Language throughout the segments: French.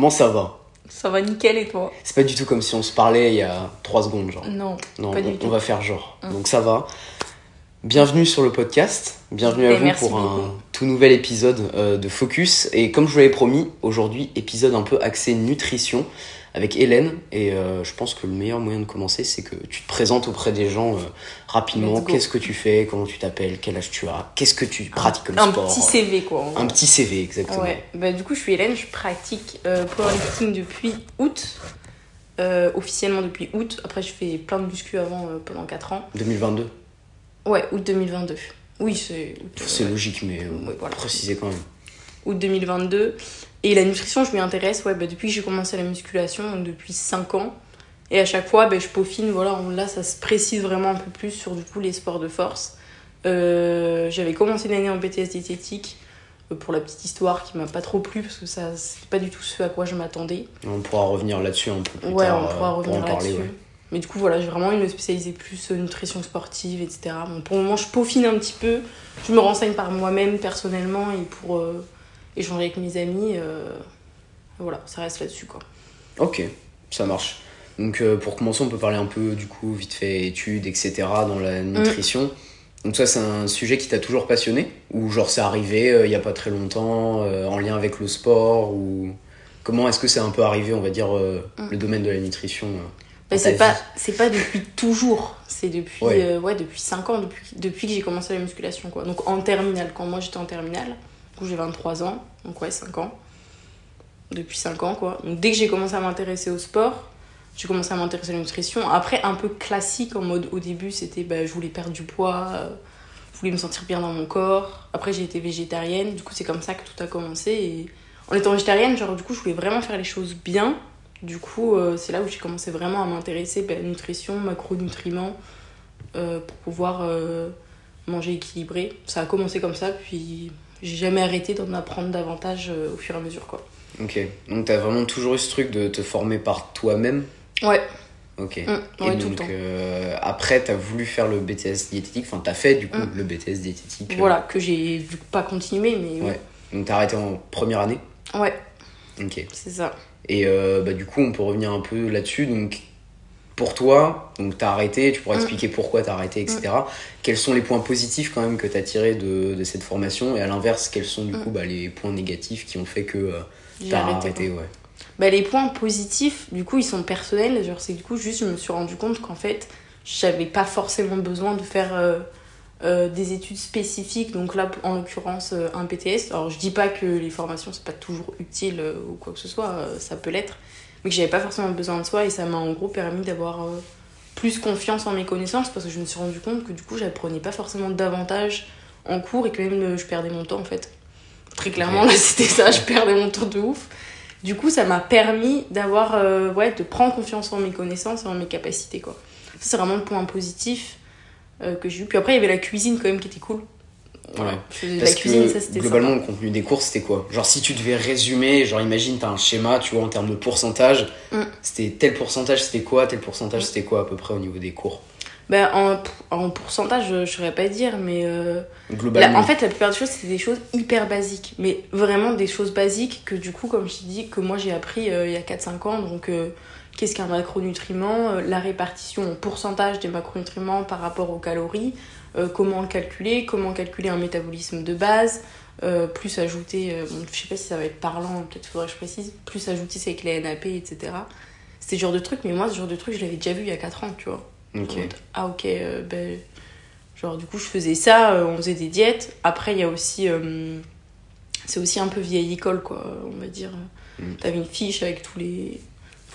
comment ça va Ça va nickel et toi? C'est pas du tout comme si on se parlait il y a 3 secondes, genre. Non, Non, pas on, du on tout. va faire genre. Mm. Donc ça va. Bienvenue sur le podcast. Bienvenue à Et vous pour un tout nouvel épisode euh, de Focus. Et comme je vous l'avais promis, aujourd'hui, épisode un peu axé nutrition avec Hélène. Et euh, je pense que le meilleur moyen de commencer, c'est que tu te présentes auprès des gens euh, rapidement. Qu'est-ce que tu fais? Comment tu t'appelles? Quel âge tu as? Qu'est-ce que tu pratiques comme Un sport? petit CV quoi. Un petit CV, exactement. Ouais, bah du coup je suis Hélène, je pratique euh, powerlifting depuis août, euh, officiellement depuis août. Après je fais plein de muscu avant pendant 4 ans. 2022. Ouais, août 2022. Oui, c'est C'est logique, mais Ouais, voilà. préciser quand même. août 2022. Et la nutrition, je m'y intéresse ouais, bah, depuis que j'ai commencé la musculation, donc depuis 5 ans. Et à chaque fois, bah, je peaufine, voilà, là ça se précise vraiment un peu plus sur du coup les sports de force. Euh, J'avais commencé l'année en BTS diététique euh, pour la petite histoire qui m'a pas trop plu parce que ça c'est pas du tout ce à quoi je m'attendais. On pourra revenir là-dessus un peu plus Ouais, tard. on pourra euh, revenir là-dessus. ouais. Mais du coup, voilà, j'ai vraiment me spécialiser plus nutrition sportive, etc. Bon, pour le moment, je peaufine un petit peu. Je me renseigne par moi-même personnellement et pour euh, échanger avec mes amis. euh, voilà, ça reste là-dessus, quoi. Ok, ça marche. Donc euh, pour commencer, on peut parler un peu du coup vite fait études, etc. dans la nutrition. Donc ça, c'est un sujet qui t'a toujours passionné Ou genre c'est arrivé euh, il y a pas très longtemps, euh, en lien avec le sport ou comment est-ce que c'est un peu arrivé, on va dire, euh, Mm. le domaine de la nutrition euh, dans c'est pas, c'est pas depuis toujours. C'est depuis, Ouais. euh, ouais, depuis 5 ans, depuis, depuis que j'ai commencé la musculation, quoi. Donc en terminale, quand moi j'étais en terminale, j'ai 23 ans, donc ouais, 5 ans. Depuis 5 ans, quoi. Donc dès que j'ai commencé à m'intéresser au sport, j'ai commencé à m'intéresser à la nutrition. Après, un peu classique en mode au début, c'était bah, je voulais perdre du poids, euh, je voulais me sentir bien dans mon corps. Après, j'ai été végétarienne, du coup, c'est comme ça que tout a commencé. Et en étant végétarienne, genre, du coup, je voulais vraiment faire les choses bien. Du coup, euh, c'est là où j'ai commencé vraiment à m'intéresser à la nutrition, macronutriments, euh, pour pouvoir manger équilibré. Ça a commencé comme ça, puis j'ai jamais arrêté d'en apprendre davantage euh, au fur et à mesure, quoi. Ok, donc t'as vraiment toujours eu ce truc de te former par toi-même? Ouais, Ok. mm, Et ouais, donc euh, après, t'as voulu faire le BTS diététique, enfin t'as fait du coup Mm. le BTS diététique. euh, Voilà, que j'ai vu pas continuer, mais Ouais. Donc t'as arrêté en première année? Ouais, ouais Ok. c'est ça. Et euh, bah, du coup, on peut revenir un peu là-dessus. Donc, pour toi, donc t'as arrêté, tu pourras Mm. expliquer pourquoi t'as arrêté, etc. Quels sont les points positifs quand même que t'as tirés de, de cette formation Et à l'inverse, quels sont du Mm. coup bah, les points négatifs qui ont fait que euh, t'as arrêté. ouais. Bah, les points positifs, du coup, ils sont personnels. Genre, c'est du coup, juste, je me suis rendu compte qu'en fait, j'avais pas forcément besoin de faire euh, euh, des études spécifiques. Donc là, en l'occurrence, euh, un PTS. Alors, je dis pas que les formations, c'est pas toujours utile ou quoi que ce soit, ça peut l'être. Mais que j'avais pas forcément besoin de soi et ça m'a en gros permis d'avoir euh, plus confiance en mes connaissances parce que je me suis rendu compte que du coup, j'apprenais pas forcément davantage en cours et que même euh, je perdais mon temps en fait. Très clairement, là, c'était ça, je perdais mon temps de ouf. Du coup, ça m'a permis d'avoir, euh, ouais, de prendre confiance en mes connaissances et en mes capacités, quoi. Ça, c'est vraiment le point positif que j'ai eu. Puis après, il y avait la cuisine quand même qui était cool. Voilà. Ouais. Je faisais de Parce la cuisine, que ça c'était globalement, sympa. le contenu des cours, c'était quoi Genre, si tu devais résumer, genre, imagine, t'as un schéma, tu vois, en termes de pourcentage. Mm. C'était tel pourcentage, c'était quoi Tel pourcentage, Mm. c'était quoi à peu près au niveau des cours Ben, en, en pourcentage, je ne saurais pas dire, mais euh, la- Globalement. en fait, la plupart des choses, c'est des choses hyper basiques. Mais vraiment des choses basiques que du coup, comme je t'ai dit, que moi j'ai appris euh, il y a 4-5 ans. Donc, euh, qu'est-ce qu'un macronutriment La répartition en pourcentage des macronutriments par rapport aux calories. Euh, comment le calculer Comment calculer un métabolisme de base euh, plus ajouter, euh, bon, je sais pas si ça va être parlant, peut-être faudrait que je précise, plus ajouter c'est avec les NAP, etc. C'était ce genre de truc, mais moi ce genre de truc je l'avais déjà vu il y a 4 ans, tu vois. Ah ok, euh, ben, genre du coup je faisais ça, on faisait des diètes. Après il y a aussi, c'est aussi un peu vieille école quoi, on va dire. Mm. T'avais une fiche avec tous les,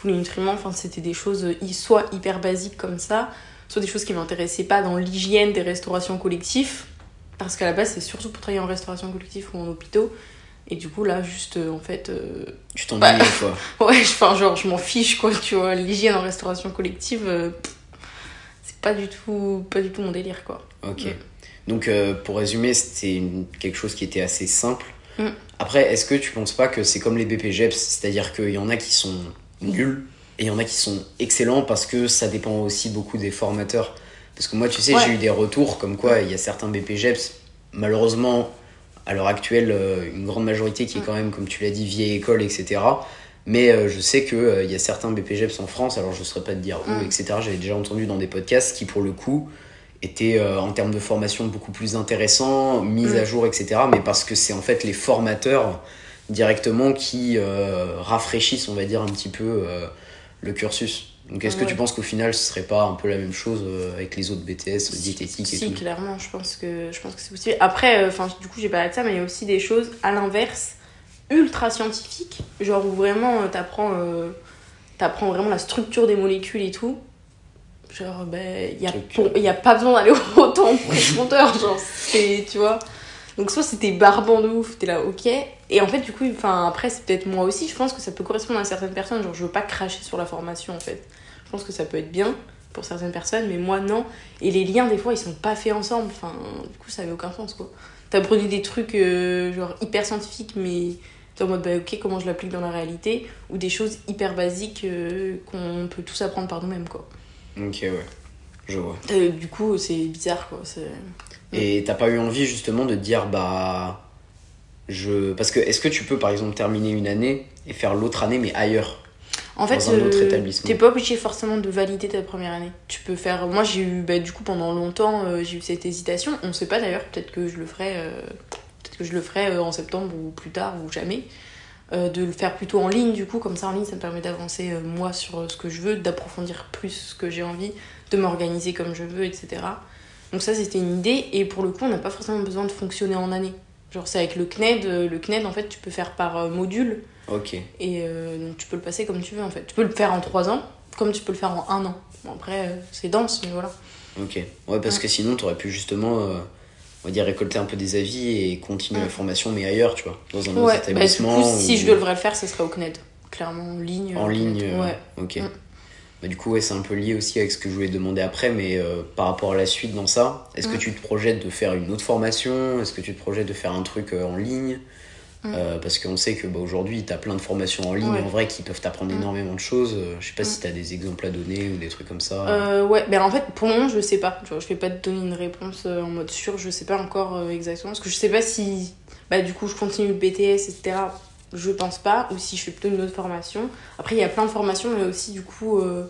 tous les nutriments, enfin c'était des choses soit hyper basiques comme ça, soit des choses qui m'intéressaient pas dans l'hygiène des restaurations collectives. Parce qu'à la base c'est surtout pour travailler en restauration collective ou en hôpitaux. Et du coup là juste euh, en fait... euh, Tu t'ennuyais, Bah. quoi. Ouais, enfin, genre, je m'en fiche, quoi, tu vois. L'hygiène en restauration collective, euh, c'est pas du tout, pas du tout mon délire, quoi. Ok. Mm. Donc, euh, pour résumer, c'était quelque chose qui était assez simple. Mm. Après, est-ce que tu penses pas que c'est comme les BPGEPS C'est-à-dire qu'il y en a qui sont nuls et il y en a qui sont excellents parce que ça dépend aussi beaucoup des formateurs. Parce que moi, tu sais, Ouais. j'ai eu des retours comme quoi il y a certains BPGEPS, malheureusement, à l'heure actuelle, euh, une grande majorité qui est quand même, comme tu l'as dit, vieille école, etc. Mais euh, je sais qu'il il y a certains BPGEPS en France, alors je ne saurais pas te dire où, Mm. etc. J'avais déjà entendu dans des podcasts qui, pour le coup, étaient euh, en termes de formation beaucoup plus intéressants, mis Mm. à jour, etc. Mais parce que c'est en fait les formateurs directement qui euh, rafraîchissent, on va dire, un petit peu euh, le cursus. Donc est-ce que Ouais. tu penses qu'au final, ce serait pas un peu la même chose euh, avec les autres BTS, diététique et si, tout? clairement, je pense que, je pense que c'est possible. Après, euh, enfin, du coup, j'ai parlé de ça, mais il y a aussi des choses à l'inverse, ultra scientifiques, genre où vraiment euh, t'apprends, euh, t'apprends vraiment la structure des molécules et tout. Genre, ben, il y a, pour- y a pas besoin d'aller autant en profondeur, genre, c'est, tu vois. Donc, soit c'était barbant de ouf, t'es là, ok. Et en fait, du coup, enfin, après, c'est peut-être moi aussi, je pense que ça peut correspondre à certaines personnes. Genre, je veux pas cracher sur la formation, en fait. Je pense que ça peut être bien pour certaines personnes, mais moi, non. Et les liens, des fois, ils sont pas faits ensemble. Enfin, du coup, ça avait aucun sens, quoi. T'apprenais des trucs, euh, genre, hyper scientifiques, mais t'es en mode, bah, ok, comment je l'applique dans la réalité Ou des choses hyper basiques euh, qu'on peut tous apprendre par nous-mêmes, quoi. Ok, ouais. Je vois. Euh, du coup, c'est bizarre, quoi. Et t'as pas eu envie justement de dire bah je parce que est-ce que tu peux par exemple terminer une année et faire l'autre année mais ailleurs En fait, euh, t'es pas obligé forcément de valider ta première année. Tu peux faire. Moi, j'ai eu, bah, du coup, pendant longtemps, euh, j'ai eu cette hésitation. On sait pas d'ailleurs, peut-être que je le ferai, euh, peut-être que je le ferai euh, en septembre ou plus tard ou jamais. De le faire plutôt en ligne, du coup, comme ça en ligne, ça me permet d'avancer moi sur ce que je veux, d'approfondir plus ce que j'ai envie, de m'organiser comme je veux, etc. Donc, ça, c'était une idée. Et pour le coup, on n'a pas forcément besoin de fonctionner en année. Genre, c'est avec le CNED. euh, Le CNED, en fait, tu peux faire par euh, module. Ok. Et euh, donc tu peux le passer comme tu veux en fait. Tu peux le faire en 3 ans, comme tu peux le faire en 1 an. Bon, après, euh, c'est dense, mais voilà. Ok. Ouais parce Ouais. que sinon t'aurais pu justement euh, on va dire récolter un peu des avis et continuer Ouais. la formation mais ailleurs tu vois dans un autre bah, établissement. coup, si ou- je devrais le faire, ce serait au CNED. Clairement, en ligne. En ligne. Euh, Ouais. Ok. Bah, du coup, ouais, c'est un peu lié aussi avec ce que je voulais demander après, mais euh, par rapport à la suite dans ça, est-ce que Mm. tu te projettes de faire une autre formation? Est-ce que tu te projettes de faire un truc euh, en ligne? Mm. Euh, Parce qu'on sait que bah, aujourd'hui, tu as plein de formations en ligne Ouais. en vrai qui peuvent t'apprendre Mm. énormément de choses. Je sais pas si tu as des exemples à donner ou des trucs comme ça. Euh, ouais, ben en fait, pour le moment, je sais pas. Genre, je vais pas te donner une réponse en mode sûr, je sais pas encore exactement. Parce que je sais pas si, bah, du coup, je continue le BTS, etc. Je pense pas. Ou si je fais plutôt une autre formation. Après, il y a plein de formations, mais aussi, du coup, euh,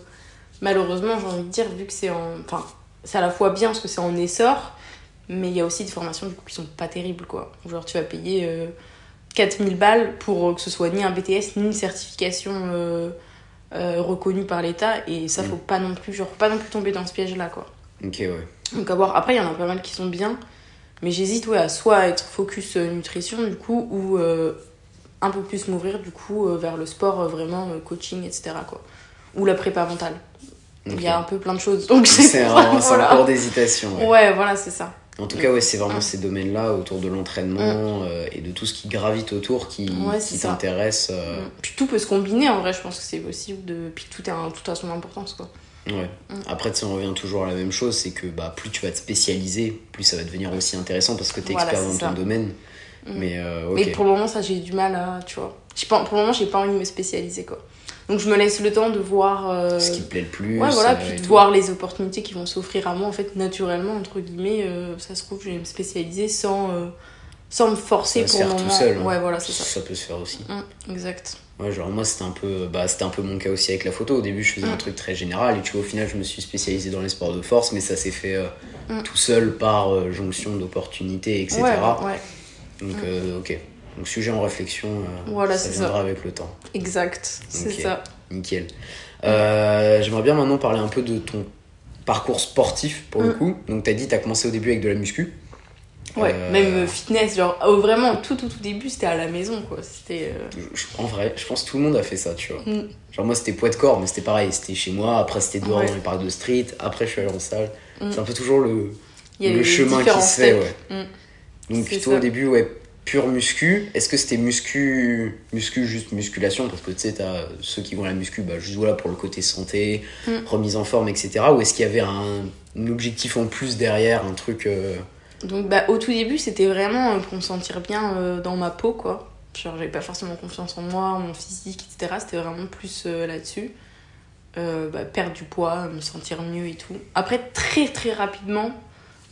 malheureusement, j'ai envie de dire, vu que c'est en. Enfin, c'est à la fois bien parce que c'est en essor, mais il y a aussi des formations, du coup, qui sont pas terribles, quoi. Genre, tu vas payer euh, 4000 balles pour euh, que ce soit ni un BTS, ni une certification. euh, euh, reconnue par l'État et ça Mm. faut pas non plus genre faut pas non plus tomber dans ce piège là quoi Ok, ouais. donc à voir après il y en a pas mal qui sont bien mais j'hésite ouais à soit être focus euh, nutrition du coup ou euh, un peu plus m'ouvrir du coup euh, vers le sport euh, vraiment euh, coaching etc quoi ou la prépa mentale Ok. il y a un peu plein de choses donc C'est un, voilà. cours d'hésitation. ouais. ouais voilà c'est ça En tout cas, ouais, c'est vraiment Mm. ces domaines-là autour de l'entraînement euh, et de tout ce qui gravite autour qui, Ouais, qui c'est ça. t'intéresse. euh, puis tout peut se combiner en vrai je pense que c'est possible de puis tout, un- tout a son importance quoi Ouais. Mm. Après, tu sais, on revient toujours à la même chose, c'est que bah, plus tu vas te spécialiser, plus ça va devenir aussi intéressant parce que tu es Voilà, expert dans ton ça. domaine. Mm. Mais euh. Mais pour le moment, ça, j'ai du mal à, tu vois. Pas, pour le moment, j'ai pas envie de me spécialiser, quoi. Donc, je me laisse le temps de voir. euh, Ce qui te plaît le plus. Ouais, voilà, puis de tout. voir les opportunités qui vont s'offrir à moi, en fait, naturellement, entre guillemets. euh, ça se trouve, je vais me spécialiser sans, euh, sans me forcer Ça pour le moment. tout seul. hein. Ouais, voilà, c'est ça. Ça peut se faire aussi. Mm, exact. Ouais, genre moi, c'était un, peu, bah, c'était un peu mon cas aussi avec la photo. Au début, je faisais un Mm. truc très général et tu vois, au final, je me suis spécialisé dans les sports de force, mais ça s'est fait euh, tout seul par euh, jonction d'opportunités, etc. Ouais, ouais, Donc, Mm. euh, ok. Donc, sujet en réflexion, euh, Voilà, ça viendra ça. avec le temps. exact. C'est ça. Nickel. Euh, J'aimerais bien maintenant parler un peu de ton parcours sportif pour le Mm. coup. Donc, tu as dit, tu as commencé au début avec de la muscu. Ouais, Euh, même fitness, genre, oh, vraiment, tout, tout, tout début, c'était à la maison, quoi. C'était. euh, En vrai, je pense que tout le monde a fait ça, tu vois. Mm. Genre, moi, c'était poids de corps, mais c'était pareil. C'était chez moi, après, c'était dehors Ouais. dans les parcs de street, après, je suis allé en salle. Mm. C'est un peu toujours le, le chemin qui se fait, ouais. Donc, plutôt ça. au début, ouais, pur muscu. Est-ce que c'était muscu, muscu, juste musculation? Parce que tu sais, t'as ceux qui vont à la muscu, bah, juste voilà, pour le côté santé, Mm. remise en forme, etc. Ou est-ce qu'il y avait un, un objectif en plus derrière, un truc. euh, Donc bah, au tout début, c'était vraiment euh, pour me sentir bien euh, dans ma peau, quoi. Genre, j'avais pas forcément confiance en moi, en mon physique, etc. C'était vraiment plus euh, là-dessus. Bah, perdre du poids, me sentir mieux et tout. Après, très très rapidement,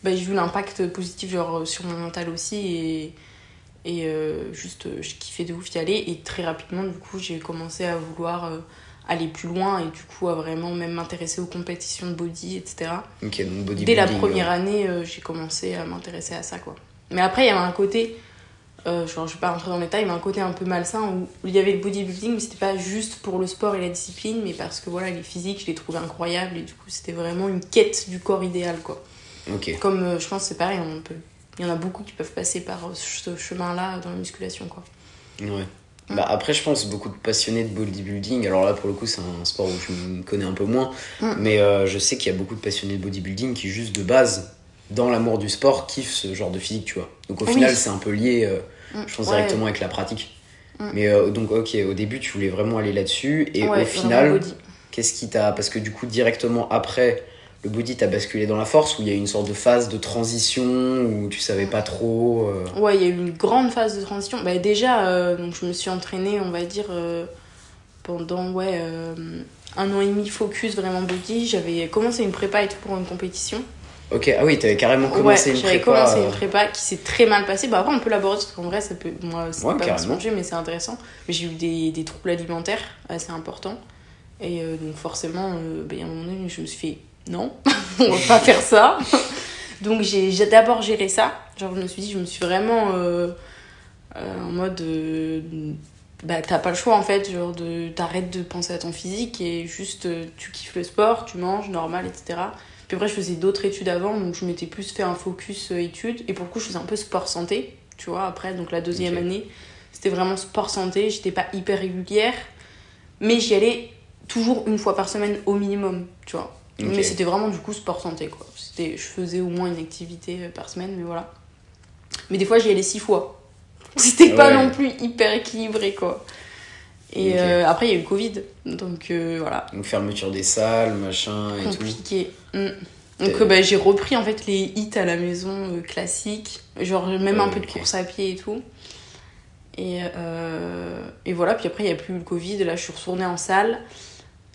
bah, j'ai vu l'impact positif genre, euh, sur mon mental aussi. Et, Et euh, juste, euh, je kiffais de ouf y aller. Et très rapidement, du coup, j'ai commencé à vouloir aller plus loin et du coup, à vraiment même m'intéresser aux compétitions de body, etc. Donc. Dès la ouais. première année, euh, j'ai commencé à m'intéresser à ça, quoi. Mais après, il y avait un côté, euh, genre, je vais pas rentrer dans les détails, mais un côté un peu malsain où il y avait le bodybuilding, mais c'était pas juste pour le sport et la discipline, mais parce que voilà, les physiques, je les trouvais incroyables et du coup, c'était vraiment une quête du corps idéal, quoi. Comme euh, je pense c'est pareil, on peut... il y en a beaucoup qui peuvent passer par euh, ce chemin-là dans la musculation, quoi. Ouais. Bah après, je pense beaucoup de passionnés de bodybuilding. Alors là, pour le coup, c'est un sport où je me connais un peu moins. Mais euh, je sais qu'il y a beaucoup de passionnés de bodybuilding qui, juste de base, dans l'amour du sport, kiffent ce genre de physique, tu vois. Donc au Oui. final, c'est un peu lié, euh, Mm. je pense, Ouais. directement avec la pratique. Mm. Mais euh, donc, ok, au début, tu voulais vraiment aller là-dessus. Et Ouais, au final, qu'est-ce qui t'a. Parce que du coup, directement après, le body t'a basculé dans la force, où il y a eu une sorte de phase de transition, où tu savais pas trop. euh, Ouais, il y a eu une grande phase de transition. Bah, déjà, euh, donc, je me suis entraînée, on va dire, euh, pendant ouais, un an et demi focus vraiment body. J'avais commencé une prépa et tout pour une compétition. Ok, ah oui, t'avais carrément commencé ouais, une prépa. commencé une prépa qui s'est très mal passée. Bah, après, on peut l'aborder parce qu'en vrai, ça peut. Moi, c'est Ouais, pas mon sujet, mais c'est intéressant. Mais j'ai eu des, des troubles alimentaires assez importants. Et donc, forcément, bah, il y a un moment donné, je me suis fait non, on va pas faire ça. donc, j'ai d'abord géré ça. Genre, je me suis dit, je me suis vraiment euh, euh, en mode. euh, bah, t'as pas le choix en fait, genre de t'arrêtes de penser à ton physique et juste tu kiffes le sport, tu manges normal, etc. Puis après, je faisais d'autres études avant, donc je m'étais plus fait un focus études. Et pour le coup, je faisais un peu sport santé, tu vois, après, donc la deuxième année, c'était vraiment sport santé. J'étais pas hyper régulière, mais j'y allais toujours une fois par semaine au minimum, tu vois. Mais c'était vraiment du coup sport santé, quoi. C'était, je faisais au moins une activité euh, par semaine, mais voilà. Mais des fois, j'y allais six fois. C'était pas Ouais. non plus hyper équilibré, quoi. Et euh, après, il y a eu le Covid, donc euh, voilà Donc fermeture des salles, machin et tout. compliqué. Mm. Donc T'es- euh, bah, j'ai repris en fait les hits à la maison classiques, genre même un peu de course à pied et tout. Et, et voilà, puis après il n'y a plus eu le Covid, là je suis retournée en salle.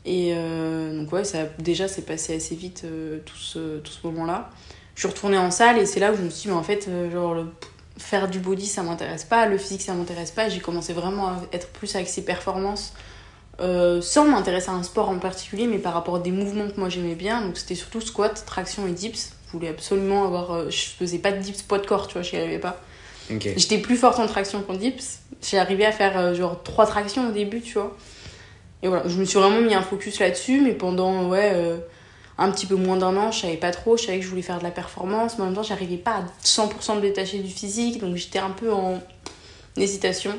Et euh, donc ouais, ça, déjà c'est passé assez vite euh, tout ce, tout ce moment-là. Je suis retournée en salle et c'est là où je me suis dit, mais en fait, euh, genre le, faire du body ça m'intéresse pas, le physique ça m'intéresse pas. J'ai commencé vraiment à être plus axée performance sans m'intéresser à un sport en particulier, mais par rapport à des mouvements que moi j'aimais bien. Donc c'était surtout squat, traction et dips. Je voulais absolument avoir. je faisais pas de dips poids de corps, tu vois, j'y arrivais pas. J'étais plus forte en traction qu'en dips. J'ai arrivé à faire genre trois tractions au début, tu vois. Et voilà, je me suis vraiment mis un focus là-dessus, mais pendant ouais, euh, un petit peu moins d'un an, je savais pas trop. Je savais que je voulais faire de la performance, mais en même temps, j'arrivais pas à 100% me détacher du physique, donc j'étais un peu en hésitation.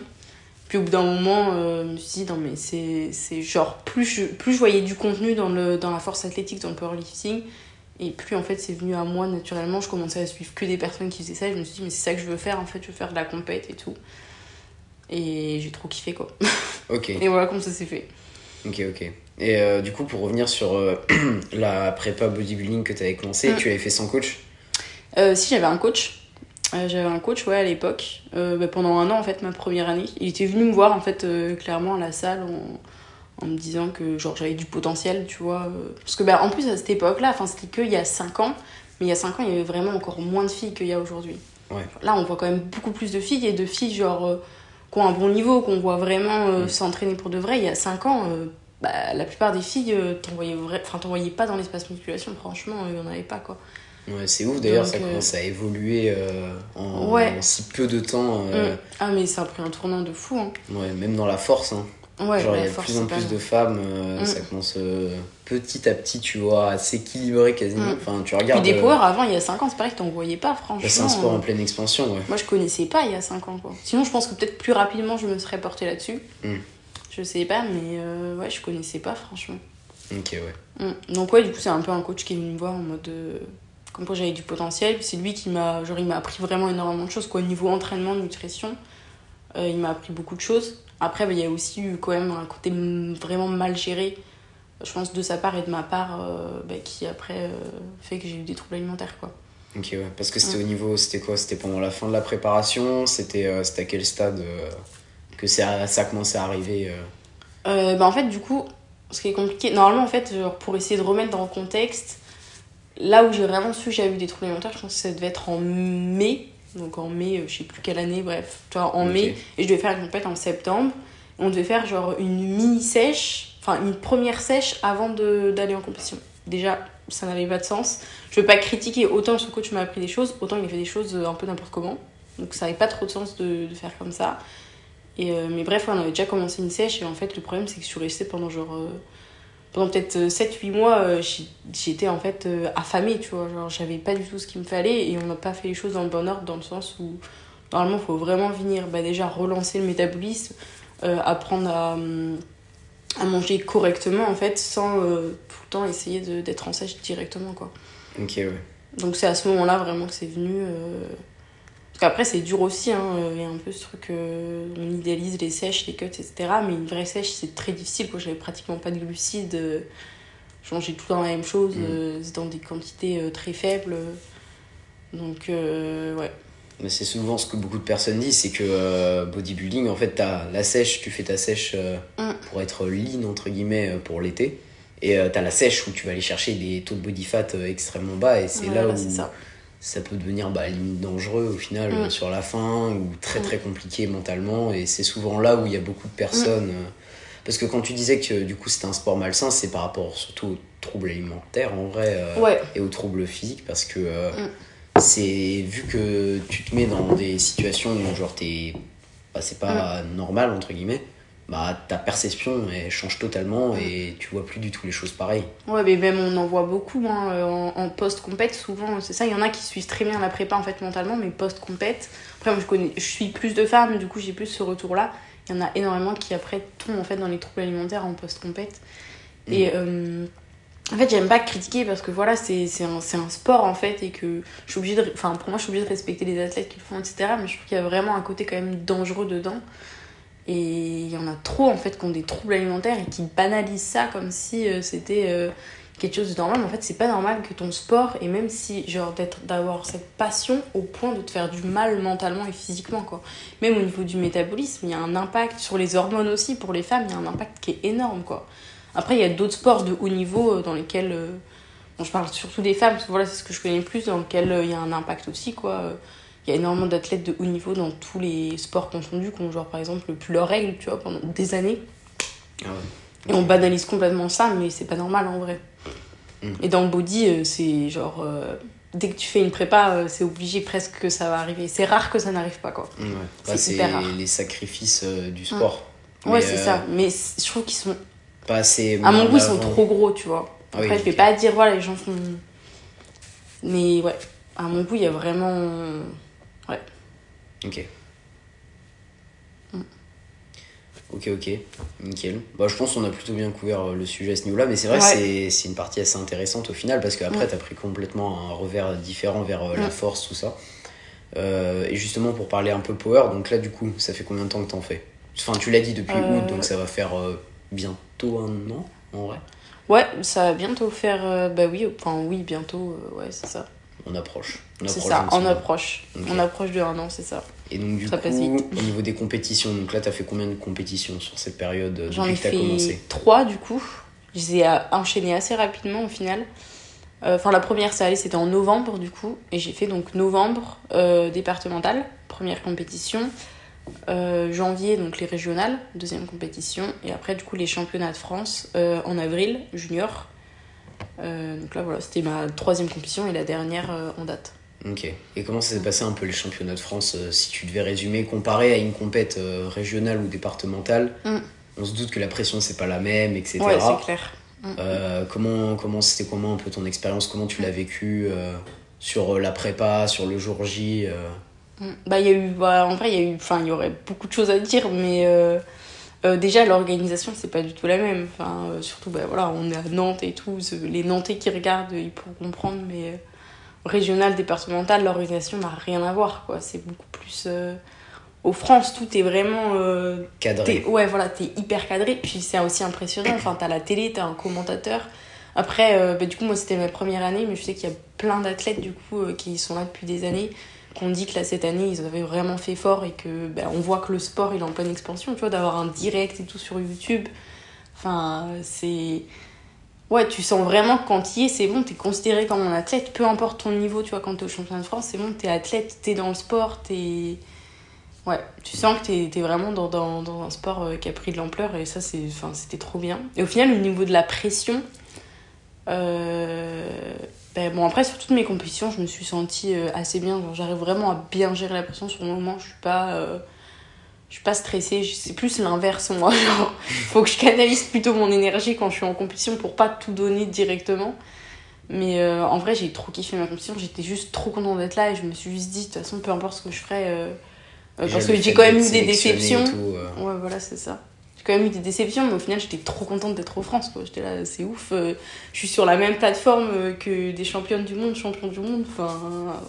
Puis au bout d'un moment, euh, je me suis dit, non, mais c'est genre, plus je, plus je voyais du contenu dans, le, dans la force athlétique, dans le powerlifting, et plus en fait c'est venu à moi naturellement. Je commençais à suivre que des personnes qui faisaient ça, et je me suis dit, mais c'est ça que je veux faire en fait, je veux faire de la compète et tout. Et j'ai trop kiffé quoi. Ok. Et voilà comment ça s'est fait. Ok, ok. Et euh, du coup, pour revenir sur euh, la prépa bodybuilding que tu avais commencé, Mm. tu avais fait sans coach? Euh, si j'avais un coach, j'avais un coach ouais à l'époque bah, pendant un an en fait ma première année. Il était venu me voir en fait clairement à la salle en, en me disant que genre j'avais du potentiel tu vois parce que bah en plus à cette époque là enfin c'était que il y a 5 ans mais il y a 5 ans il y avait vraiment encore moins de filles qu'il y a aujourd'hui. Ouais. Là on voit quand même beaucoup plus de filles et de filles genre qui ont un bon niveau qu'on voit vraiment euh, Mm. s'entraîner pour de vrai. Il y a 5 ans euh, bah, la plupart des filles euh, t'envoyaient pas dans l'espace musculation franchement il y en avait pas quoi. Ouais, c'est ouf d'ailleurs, ça euh, commence à évoluer en, Ouais. en si peu de temps. Mm. Ah mais ça a pris un tournant de fou hein. ouais, même dans la force. Hein. Ouais, Genre, il y a de plus en plus de femmes, euh, Mm. ça commence euh, petit à petit, tu vois, à s'équilibrer quasiment. Mm. Enfin, tu Puis regardes. des euh, power avant, il y a 5 ans, c'est pareil que t'en voyais pas, franchement. c'est un sport en pleine expansion, ouais. Moi, je connaissais pas il y a 5 ans, quoi. Sinon, je pense que peut-être plus rapidement, je me serais portée là-dessus. Mm. Je sais pas, mais euh, ouais, je connaissais pas, franchement. Ok, ouais. Mm. Donc, ouais, du coup, c'est un peu un coach qui est venu me voir en mode. euh, comme quoi j'avais du potentiel. Puis c'est lui qui m'a. Genre, il m'a appris vraiment énormément de choses, quoi. Au niveau entraînement, nutrition, euh, il m'a appris beaucoup de choses. Après, bah, il y a aussi eu quand même un côté vraiment mal géré, je pense, de sa part et de ma part, euh, bah, qui après euh, fait que j'ai eu des troubles alimentaires, quoi. Ok, ouais. Parce que c'était au niveau. C'était quoi? C'était pendant la fin de la préparation? C'était euh, à quel stade que ça, ça a commencé à arriver bah en fait, du coup, ce qui est compliqué, normalement, en fait, genre, pour essayer de remettre dans le contexte, là où j'ai vraiment su que j'avais eu des troubles alimentaires, je pense que ça devait être en mai Donc en mai, je sais plus quelle année, bref. Tu vois, en mai. Et je devais faire une compète en septembre. On devait faire genre une mini sèche, enfin une première sèche avant d'aller en compétition. Déjà, ça n'avait pas de sens. Je veux pas critiquer autant ce coach m'a appris des choses, autant il a fait des choses euh, un peu n'importe comment. Donc ça n'avait pas trop de sens de, de faire comme ça. Et, euh, mais bref, on avait déjà commencé une sèche et en fait le problème c'est que je suis restée pendant genre... euh, pendant peut-être 7-8 mois, euh, j'étais en fait euh, affamée, tu vois. Genre j'avais pas du tout ce qu'il me fallait et on n'a pas fait les choses dans le bon ordre dans le sens où normalement il faut vraiment venir bah, déjà relancer le métabolisme, euh, apprendre à, hum, à manger correctement en fait sans euh, tout le temps essayer d'être en sèche directement quoi. Ok, ouais. Donc c'est à ce moment-là vraiment que c'est venu. euh, Parce qu'après c'est dur aussi, hein, il y a un peu ce truc, euh, on idéalise les sèches, les cuts, etc. Mais une vraie sèche c'est très difficile, quoi. j'avais pratiquement pas de glucides, euh, je mangeais tout le temps la même chose, euh, c'est dans des quantités euh, très faibles. Donc ouais. Mais c'est souvent ce que beaucoup de personnes disent, c'est que bodybuilding, en fait, t'as la sèche, tu fais ta sèche Mm. pour être lean, entre guillemets, pour l'été. Et t'as la sèche où tu vas aller chercher des taux de body fat extrêmement bas. Et c'est là où c'est ça. Ça peut devenir bah, limite dangereux au final Mm. euh, sur la fin ou très Mm. très compliqué mentalement et c'est souvent là où il y a beaucoup de personnes euh, parce que quand tu disais que du coup c'était un sport malsain c'est par rapport surtout aux troubles alimentaires en vrai euh, Ouais, et aux troubles physiques parce que euh, Mm. c'est vu que tu te mets dans des situations où genre t'es bah, c'est pas Mm. normal entre guillemets bah ta perception elle change totalement et tu vois plus du tout les choses pareilles Ouais, mais même on en voit beaucoup hein, en, en post-compète, souvent, c'est ça. Il y en a qui suivent très bien la prépa en fait mentalement, mais post-compète. Après, moi je, connais, je suis plus de femmes, du coup j'ai plus ce retour-là. Il y en a énormément qui après tombent en fait dans les troubles alimentaires en post-compète. Et euh, en fait, j'aime pas critiquer parce que voilà, c'est un, un sport en fait, et que je suis obligée de. Enfin, pour moi, je suis obligée de respecter les athlètes qui le font, etc. Mais je trouve qu'il y a vraiment un côté quand même dangereux dedans. Et il y en a trop en fait qui ont des troubles alimentaires et qui banalisent ça comme si euh, c'était euh, quelque chose de normal. Mais en fait, c'est pas normal que ton sport, et même si, genre, d'avoir cette passion au point de te faire du mal mentalement et physiquement, quoi. Même au niveau du métabolisme, il y a un impact sur les hormones aussi. Pour les femmes, il y a un impact qui est énorme, quoi. Après, il y a d'autres sports de haut niveau euh, dans lesquels. euh, bon, je parle surtout des femmes, parce que voilà, c'est ce que je connais le plus, dans lesquels euh, il y a un impact aussi, quoi. Il y a énormément d'athlètes de haut niveau dans tous les sports confondus, qui ont, genre, par exemple, plus leurs règles, tu vois, pendant des années. Ah ouais. Et on banalise complètement ça, mais c'est pas normal en vrai. Mm. Et dans le body, euh, c'est genre. euh, dès que tu fais une prépa, euh, c'est obligé presque que ça va arriver. C'est rare que ça n'arrive pas, quoi. Ouais. C'est c'est hyper rare. les sacrifices euh, du sport Ouais, Mais, c'est euh, ça. Mais je trouve qu'ils sont. pas assez À mon goût, ils sont trop gros, tu vois. Ah Après, oui, je vais pas dire, voilà, les gens font. Mais ouais, à mon goût, il y a vraiment. Ok. Mm. Ok, ok, nickel. Bah, je pense qu'on a plutôt bien couvert euh, le sujet à ce niveau-là, mais c'est vrai Ouais. que c'est- une partie assez intéressante au final, parce qu'après, Mm. t'as pris complètement un revers différent vers euh, la Mm. force, tout ça. Euh, et justement, pour parler un peu power, donc là, du coup, ça fait combien de temps que t'en fais? Enfin, tu l'as dit depuis Euh, août, donc ça va faire euh, bientôt un an, en vrai. Ouais, ça va bientôt faire. bah oui, enfin, oui, bientôt, ouais, c'est ça. On approche. On C'est ça, on approche. On approche de un an, c'est ça. Et donc, du Ça coup, passe vite. au niveau des compétitions, donc là, t'as fait combien de compétitions sur cette période euh, J'en ai fait commencé trois du coup. Je les ai euh, enchaînés assez rapidement au final. Euh, Enfin, la première, ça allait, c'était en novembre du coup. Et j'ai fait donc novembre euh, départemental, première compétition. Euh, janvier, donc les régionales, deuxième compétition. Et après, du coup, les championnats de France en avril, junior. Euh, donc là, voilà, c'était ma troisième compétition et la dernière euh, en date. Ok. Et comment ça s'est passé un peu les championnats de France euh, si tu devais résumer comparé à une compète régionale ou départementale Mm. On se doute que la pression c'est pas la même, etc. Ouais, c'est clair. Mm. Euh, comment comment c'était comment un peu ton expérience? Comment tu l'as vécu euh, sur la prépa, sur le jour J euh, Mm. Bah, il y a eu, bah, en vrai, il y a eu, enfin, il y aurait beaucoup de choses à dire, mais euh, déjà, l'organisation, c'est pas du tout la même. Enfin, euh, surtout, bah, voilà, on est à Nantes et tout. Les Nantais qui regardent, ils pourront comprendre, mais euh, régional, départemental, l'organisation n'a rien à voir, quoi. C'est beaucoup plus. euh, Au France, tout est vraiment. cadré ouais, voilà, t'es hyper cadré. Puis c'est aussi impressionnant. Enfin, t'as la télé, t'as un commentateur. Après, bah, du coup, moi, c'était ma première année, mais je sais qu'il y a plein d'athlètes, du coup, qui sont là depuis des années, qui ont dit que là, cette année, ils avaient vraiment fait fort et que, bah, on voit que le sport, il est en pleine expansion, tu vois, d'avoir un direct et tout sur YouTube. Enfin, c'est. Ouais, tu sens vraiment que quand tu y es, c'est bon, t'es considéré comme un athlète, peu importe ton niveau, tu vois, quand t'es au championnat de France, c'est bon, t'es athlète, t'es dans le sport, t'es. Ouais, tu sens que t'es es vraiment dans, dans, dans, un sport euh, qui a pris de l'ampleur et ça, c'était trop bien. Et au final, au niveau de la pression, euh, ben, bon, après, sur toutes mes compétitions, je me suis sentie euh, assez bien. J'arrive vraiment à bien gérer la pression sur le moment, je suis pas je suis pas stressée, c'est plus l'inverse moi. Genre, faut que je canalise plutôt mon énergie quand je suis en compétition pour pas tout donner directement. Mais euh, en vrai, j'ai trop kiffé ma compétition, j'étais juste trop contente d'être là et je me suis juste dit, de toute façon, peu importe ce que je ferai, euh, euh, parce que j'ai quand même eu des déceptions. ouais, voilà, c'est ça. Quand même eu des déceptions, mais au final, j'étais trop contente d'être en France. J'étais là, c'est ouf. je suis sur la même plateforme que des championnes du monde, champions du monde. Enfin,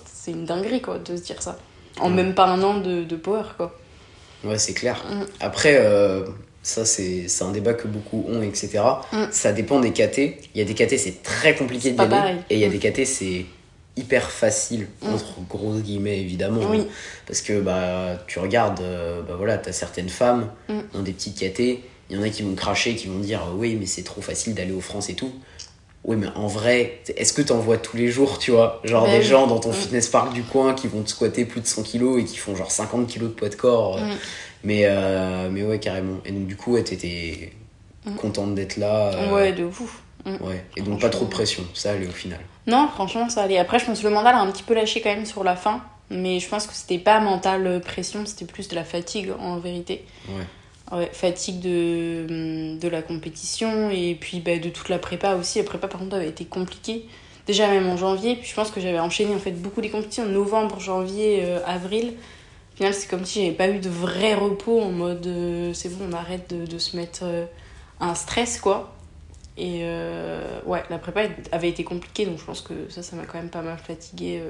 c'est une dinguerie, quoi, de se dire ça. En même pas un an de, de power, quoi. Ouais, c'est clair. Mm. Après, euh, ça, c'est un débat que beaucoup ont, etc. Mm. Ça dépend des KT. Il y a des KT, c'est très compliqué d'y aller. Et il y a mm. des KT, c'est hyper facile, entre gros guillemets, évidemment. Oui. Parce que bah, tu regardes, euh, bah, voilà, tu as certaines femmes dans des petites KT. Il y en a qui vont cracher, qui vont dire Oui, mais c'est trop facile d'aller aux France et tout. Oui, mais en vrai, est-ce que tu en vois tous les jours, tu vois? Genre ben des gens dans ton mm. fitness park du coin qui vont te squatter plus de 100 kilos et qui font genre 50 kilos de poids de corps. Mm. Mais, euh, mais ouais, carrément. Et donc, du coup, ouais, t'étais mm. contente d'être là. Euh, ouais, de vous. Ouais, et donc pas trop de pression, ça allait au final. Non, franchement, ça allait. Après, je pense que le mental a un petit peu lâché quand même sur la fin. Mais je pense que c'était pas mental pression, c'était plus de la fatigue en vérité. Ouais. Ouais, fatigue de, de la compétition et puis bah, de toute la prépa aussi. La prépa, par contre, avait été compliquée. Déjà, même en janvier. Puis je pense que j'avais enchaîné en fait beaucoup les compétitions. Novembre, janvier, euh, avril. Au final, c'est comme si j'avais pas eu de vrai repos en mode euh, c'est bon, on arrête de, de se mettre euh, un stress quoi. Et ouais, la prépa avait été compliquée donc je pense que ça, ça m'a quand même pas mal fatigué.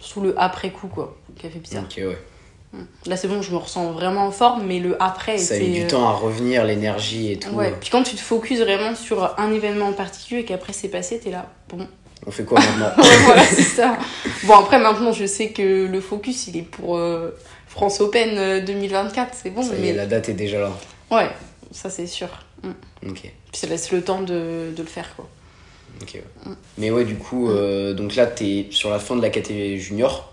sous le après-coup quoi, qui a fait bizarre. Ok, ouais. Là, c'est bon, je me ressens vraiment en forme, mais le après. Ça a eu du euh, temps à revenir, l'énergie et tout. Ouais, puis quand tu te focuses vraiment sur un événement en particulier et qu'après c'est passé, t'es là, bon. On fait quoi maintenant Voilà, c'est ça. Bon, après, maintenant, je sais que le focus, il est pour euh, France Open 2024, euh, c'est bon. mais... la date est déjà là. Ouais, ça c'est sûr. Mm. Ok. Puis ça laisse le temps de, de le faire, quoi. Ok, mm. Mais ouais, du coup, donc là, t'es sur la fin de la catégorie junior.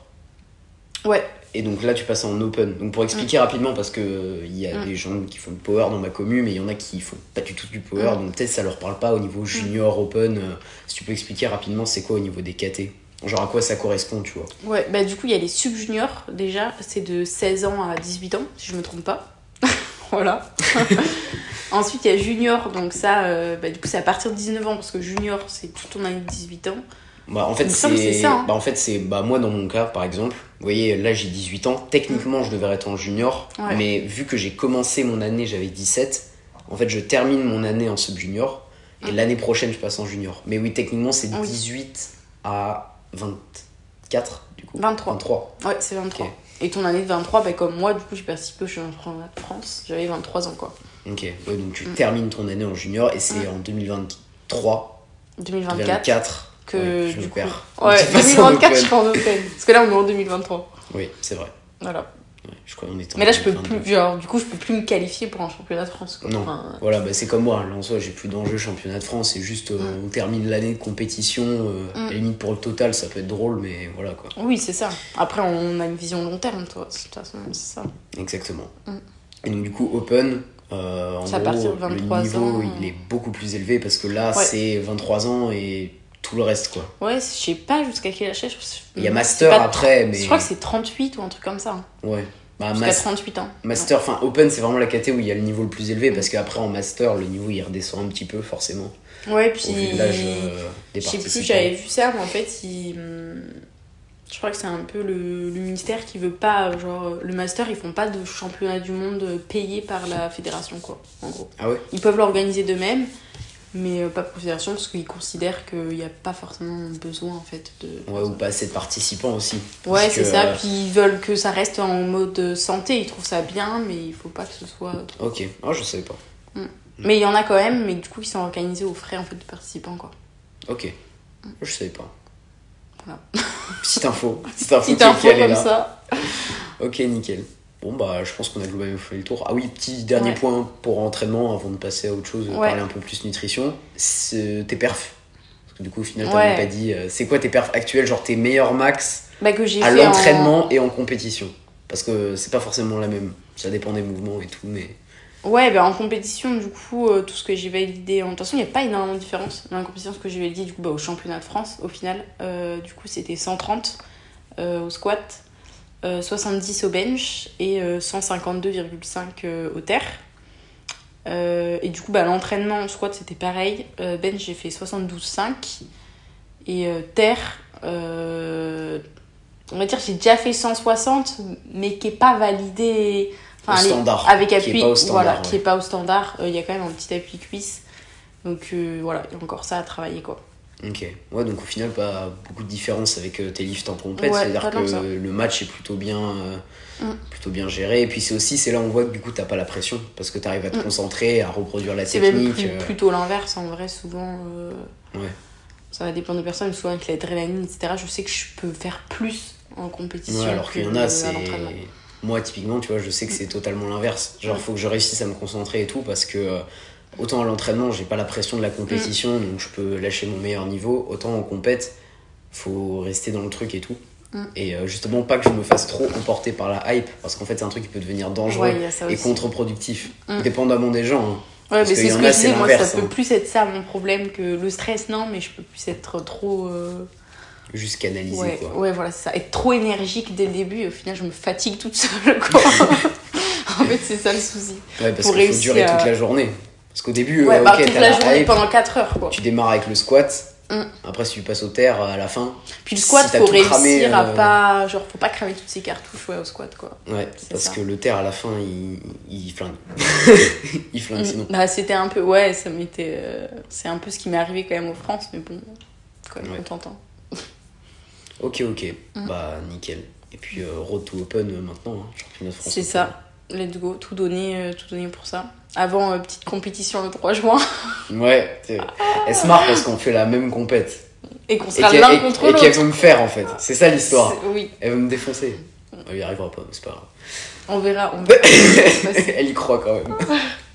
Ouais, et donc là, tu passes en open. Donc pour expliquer mm. rapidement, parce qu'il il y a des gens qui font du power dans ma commune, mais il y en a qui font pas du tout du power, donc peut-être ça leur parle pas au niveau junior, open. Euh, si tu peux expliquer rapidement, c'est quoi au niveau des KT Genre à quoi ça correspond, tu vois? Ouais, bah du coup, il y a les sub-juniors déjà, c'est de 16 ans à 18 ans, si je me trompe pas. voilà. Ensuite, il y a junior, donc ça, euh, bah, du coup, c'est à partir de 19 ans, parce que junior, c'est tout ton année de 18 ans. Bah, en fait, c'est hein. bah, en fait, c'est bah, moi, dans mon cas, par exemple, vous voyez, là, j'ai 18 ans. Techniquement, je devrais être en junior, mais vu que j'ai commencé mon année, j'avais 17. En fait, je termine mon année en sub-junior, et l'année prochaine, je passe en junior. Mais oui, techniquement, c'est 18 à 24, du coup. 23. 23. Ouais, c'est 23. Et ton année de 23, bah, comme moi, du coup, j'ai participé au championnat de France. J'avais 23 ans, quoi. Ok, donc tu mm. termines ton année en junior, et c'est en 2023. 2024. 2024 que je du coup. Ouais, 2024, je suis en open. Parce que là, on est en 2023. Oui, c'est vrai. Voilà. je crois qu'on est Mais là, je peux plus, genre, du coup, je peux plus me qualifier pour un championnat de France. Quoi. Non. voilà, bah, c'est comme moi. Là, en soi, j'ai plus d'enjeu championnat de France. C'est juste, euh, mm. on termine l'année de compétition. Euh, mm. À limite, pour le total, ça peut être drôle, mais voilà quoi. Oui, c'est ça. Après, on a une vision long terme, toi. De toute façon, c'est ça. Exactement. Mm. Et donc, du coup, Open, euh, en gros, le niveau, il est beaucoup plus élevé parce que là, c'est 23 ans et tout le reste quoi. Ouais, je sais pas jusqu'à quel âge. Il y a master après, mais. Je crois que c'est 38 ou un truc comme ça. Hein. Ouais. Bah, Jusqu'à 38 ans. Master, enfin open, c'est vraiment la catégorie où il y a le niveau le plus élevé parce qu'après en master, le niveau il redescend un petit peu forcément. Ouais, puis. Au vu euh, des je sais plus, j'avais vu ça, mais en fait, il... je crois que c'est un peu le, le, ministère qui veut pas, genre, le master, ils font pas de championnat du monde payé par la fédération, quoi, en gros. Ah ouais? Ils peuvent l'organiser d'eux-mêmes, mais euh, pas de considération parce qu'ils considèrent qu'il n'y a pas forcément besoin en fait de ouais ou pas assez de participants aussi ouais c'est ça puis ils veulent que ça reste en mode santé ils trouvent ça bien mais il faut pas que ce soit ok ah je savais pas mm. mais il y en a quand même mais du coup ils sont organisés aux frais en fait de participants quoi ok mm. je savais pas voilà petite info petite info, petite info comme ça ok nickel Bon, bah, je pense qu'on a globalement fait le tour. Ah oui, petit dernier Ouais. point pour entraînement avant de passer à autre chose, Ouais. parler un peu plus nutrition. Tes perfs. Parce que du coup, au final, t'as Ouais. même pas dit. euh, c'est quoi tes perfs actuels, genre tes meilleurs max Bah, que à en- l'entraînement et en compétition? Parce que c'est pas forcément la même. Ça dépend des mouvements et tout, mais. Ouais, bah en compétition, du coup, euh, tout ce que j'ai validé. En... De toute façon, il n'y a pas énormément de différence. Dans la compétition, ce que j'ai validé, du coup, bah, au championnat de France, au final, euh, du coup, c'était 130 euh, au squat, euh, 70 au bench et euh, 152,5 euh, au terre. Et du coup, bah, l'entraînement au squat, c'était pareil. Bench, j'ai fait 72,5. Et terre, on va dire, j'ai déjà fait 160, mais qui n'est pas validé. Au les- standard, Avec qui est appui, pas au standard, voilà, ouais. qui est pas au standard. Euh, Il y a quand même un petit appui cuisse. Donc euh, voilà, il y a encore ça à travailler quoi. Ok. Ouais, donc au final, pas beaucoup de différence avec euh, tes lifts en compète. Ouais, C'est-à-dire que ça. le match est plutôt bien, euh, Mm. plutôt bien géré. Et puis c'est aussi, c'est là où on voit que du coup, t'as pas la pression. Parce que t'arrives à te Mm. concentrer, à reproduire la C'est même technique. plus- euh, plutôt l'inverse en vrai, souvent. euh, Ouais. Ça va dépendre de personnes, souvent avec l'adrénaline, etc. Je sais que je peux faire plus en compétition. Ouais, alors qu'il y en a, c'est. Moi, typiquement, tu vois, je sais que c'est totalement l'inverse. Genre, faut que je réussisse à me concentrer et tout parce que euh, autant à l'entraînement, j'ai pas la pression de la compétition, Mm. donc je peux lâcher mon meilleur niveau. Autant en compète, faut rester dans le truc et tout. Mm. Et euh, justement, pas que je me fasse trop emporter par la hype parce qu'en fait, c'est un truc qui peut devenir dangereux Ouais, et contre-productif. Mm. Dépendamment des gens. hein. Ouais, Parce mais c'est ce que je disais, moi, ça peut hein. plus être ça mon problème que le stress, non, mais je peux plus être trop. euh, Juste canaliser, Ouais, quoi. ouais, voilà, c'est ça. Être trop énergique dès le début, et au final, je me fatigue toute seule, quoi. en fait, c'est ça le souci. Ouais, parce Pour qu'il faut durer à- toute la journée. Parce qu'au début, Ouais, euh, bah, toute la journée hype, pendant 4 heures, quoi. tu démarres avec le squat. Mm. Après, si tu passes au terre à la fin, Puis le squat, si faut réussir cramé, à euh, pas. Genre, faut pas cramer toutes ses cartouches, ouais, au squat, quoi. Ouais, parce ça. que le terre à la fin, il, il flingue. il flingue sinon. Bah, c'était un peu. Ouais, ça m'était. euh, C'est un peu ce qui m'est arrivé quand même en France, mais bon, quand même Ouais. contentant. Ok, ok. Mm. Bah, nickel. Et puis, euh, Road to Open euh, maintenant, hein, championnat de France. C'est ça. Let's go, tout donner, euh, tout donner pour ça. Avant, petite compétition le 3 juin, Ouais, elle se marre parce qu'on fait la même compète. et qu'on Et sera l'un et- contre et l'autre. qu'elle veut me faire en fait. C'est ça l'histoire. Oui, Elle veut me défoncer. Elle y arrivera pas, mais c'est pas grave. on verra. On, verra. Elle y croit quand même.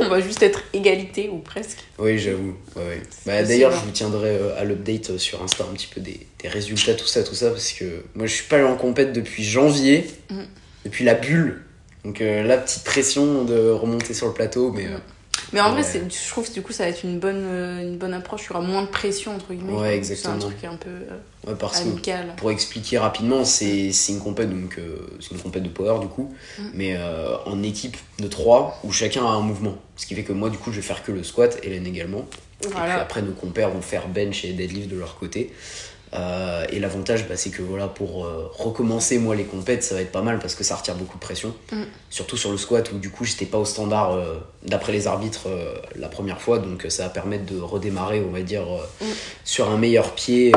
on va juste être égalité, ou presque. Oui, j'avoue. Ouais, ouais. Bah, D'ailleurs, hein. je vous tiendrai euh, à l'update euh, sur Insta un petit peu des, des résultats, tout ça, tout ça, parce que moi je suis pas allé en compète depuis janvier, Mm. depuis la bulle. Donc euh, la petite pression de remonter sur le plateau, mais euh, Mais en vrai, c'est- je trouve que du coup, ça va être une bonne, euh, une bonne approche. Il y aura moins de pression, entre guillemets. Ouais, C'est un truc un peu euh, ouais, parce que amical. pour expliquer rapidement, c'est c'est une compète, donc euh, c'est une compète de power du coup, Mm. mais euh, en équipe de trois où chacun a un mouvement. Ce qui fait que moi du coup je vais faire que le squat, Hélène également. Et puis après, nos compères vont faire bench et deadlift de leur côté. Euh, et l'avantage, bah, c'est que voilà, pour euh, recommencer, moi, les compètes, ça va être pas mal parce que ça retire beaucoup de pression. Mm. Surtout sur le squat où, du coup, j'étais pas au standard euh, d'après les arbitres la première fois. Donc, ça va permettre de redémarrer, on va dire, Mm. sur un meilleur pied,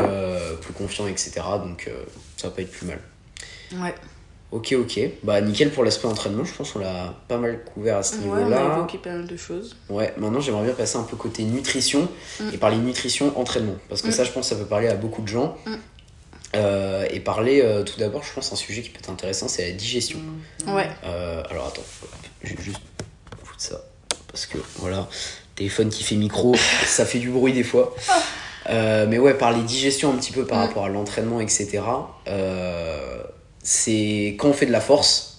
plus confiant, etc. Donc, ça va pas être plus mal. Ouais. Ok, ok. Bah, nickel pour l'aspect entraînement. Je pense qu'on l'a pas mal couvert à ce ouais, on a niveau-là. évoqué pas mal de choses. Ouais, maintenant j'aimerais bien passer un peu côté nutrition Mm. et parler nutrition entraînement parce que Mm. ça je pense que ça peut parler à beaucoup de gens. Mm. Euh, et parler euh, tout d'abord, je pense un sujet qui peut être intéressant, c'est la digestion. Ouais. Euh, alors attends, je vais juste foutre ça parce que voilà, téléphone qui fait micro, ça fait du bruit des fois. Euh, mais ouais, parler digestion un petit peu par rapport à l'entraînement, etc. Euh, c'est quand on fait de la force,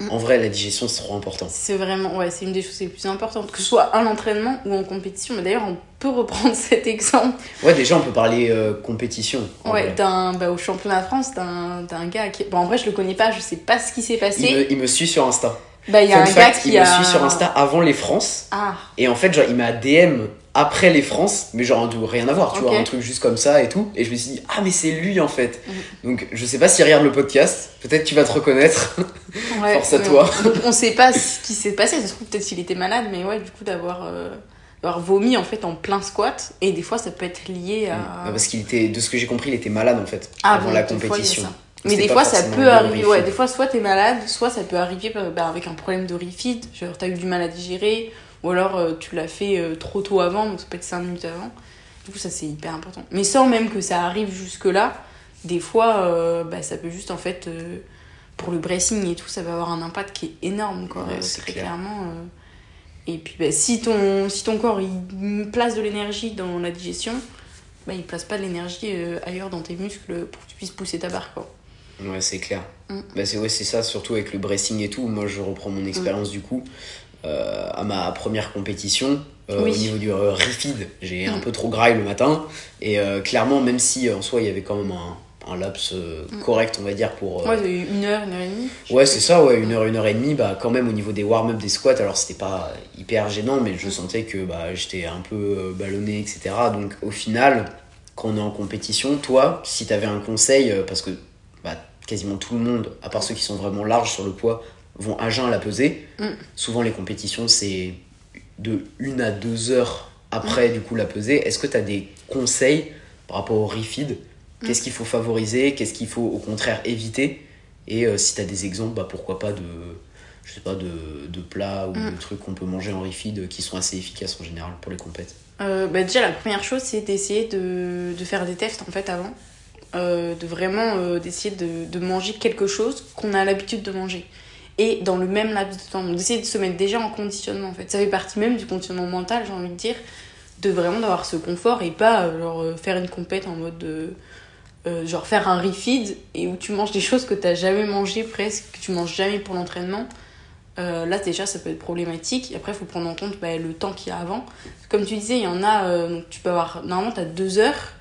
Mm. en vrai la digestion c'est trop important. C'est vraiment, ouais, c'est une des choses les plus importantes, que ce soit à l'entraînement ou en compétition. Mais d'ailleurs, on peut reprendre cet exemple Ouais, déjà on peut parler euh, compétition. ouais, d'un, bah, au championnat de France d'un, d'un gars qui. Bon, en vrai, je le connais pas, je sais pas ce qui s'est passé. Il me, il me suit sur Insta. Bah, il y a Fun un fact, gars qui il a. me suit sur Insta avant les France. Ah, Et en fait, genre, il m'a DM après les France, mais genre, rien à voir, tu vois, un truc juste comme ça et tout. Et je me suis dit, ah, mais c'est lui en fait. Mhm. Donc, je sais pas s'il regarde le podcast, peut-être tu vas te reconnaître. ouais. Force à toi. On, donc, on sait pas ce qui s'est passé, ça se trouve peut-être qu'il était malade, mais ouais, du coup, d'avoir. euh, vomi en fait en plein squat et des fois ça peut être lié à Ouais, Parce qu'il était, de ce que j'ai compris, il était malade en fait, Ah avant bon, la fois, compétition. ça. Donc, Mais des fois, ça peut arriver. refit. Ouais, des fois, soit t'es malade, soit ça peut arriver bah, avec un problème de refeed. Genre, t'as eu du mal à digérer, ou alors euh, tu l'as fait euh, trop tôt avant, donc ça peut être 5 minutes avant. Du coup, ça c'est hyper important. Mais sans même que ça arrive jusque-là, des fois, euh, bah, ça peut juste en fait. pour le bracing et tout, ça va avoir un impact qui est énorme, quoi, Ouais, très clair. clairement. Et puis, bah, si, ton, si ton corps il place de l'énergie dans la digestion, bah, il place pas de l'énergie ailleurs dans tes muscles pour que tu puisses pousser ta barre, quoi. Ouais, c'est clair. Mm. Bah, c'est ouais, c'est ça, surtout avec le bracing et tout. Moi, je reprends mon expérience du coup. Euh, à ma première compétition, euh, Oui. au niveau du euh, refeed, j'ai un Mm. peu trop graille le matin. Et clairement, même si en soi, il y avait quand même un, un laps Mm. correct, on va dire, pour. Ouais, une heure, une heure et demie. Ouais, c'est ça, ouais, une heure, une heure et demie, bah quand même au niveau des warm-up des squats, alors c'était pas hyper gênant, mais je sentais que bah, j'étais un peu ballonné, etc. Donc au final, quand on est en compétition, toi, si t'avais un conseil, parce que bah, quasiment tout le monde, à part ceux qui sont vraiment larges sur le poids, vont à jeun la peser, Mm. souvent les compétitions c'est de une à deux heures après du coup la peser. Est-ce que t'as des conseils par rapport au refeed? Qu'est-ce qu'il faut favoriser? Qu'est-ce qu'il faut au contraire éviter? Et euh, si tu as des exemples, bah, pourquoi pas de, je sais pas, de, de plats ou Mm. de trucs qu'on peut manger en refeed euh, qui sont assez efficaces en général pour les compètes. Euh, bah déjà la première chose c'est d'essayer de, de faire des tests en fait avant Euh, de vraiment euh, d'essayer de, de manger quelque chose qu'on a l'habitude de manger et dans le même laps de temps. Donc d'essayer de se mettre déjà en conditionnement en fait. Ça fait partie même du conditionnement mental j'ai envie de dire de vraiment d'avoir ce confort et pas euh, genre euh, faire une compète en mode de euh, genre faire un refeed et où tu manges des choses que t'as jamais mangé presque que tu manges jamais pour l'entraînement. Euh, là déjà ça peut être problématique. Après il faut prendre en compte bah, le temps qu'il y a avant. Comme tu disais, il y en a, euh, donc tu peux avoir, normalement tu as deux heures,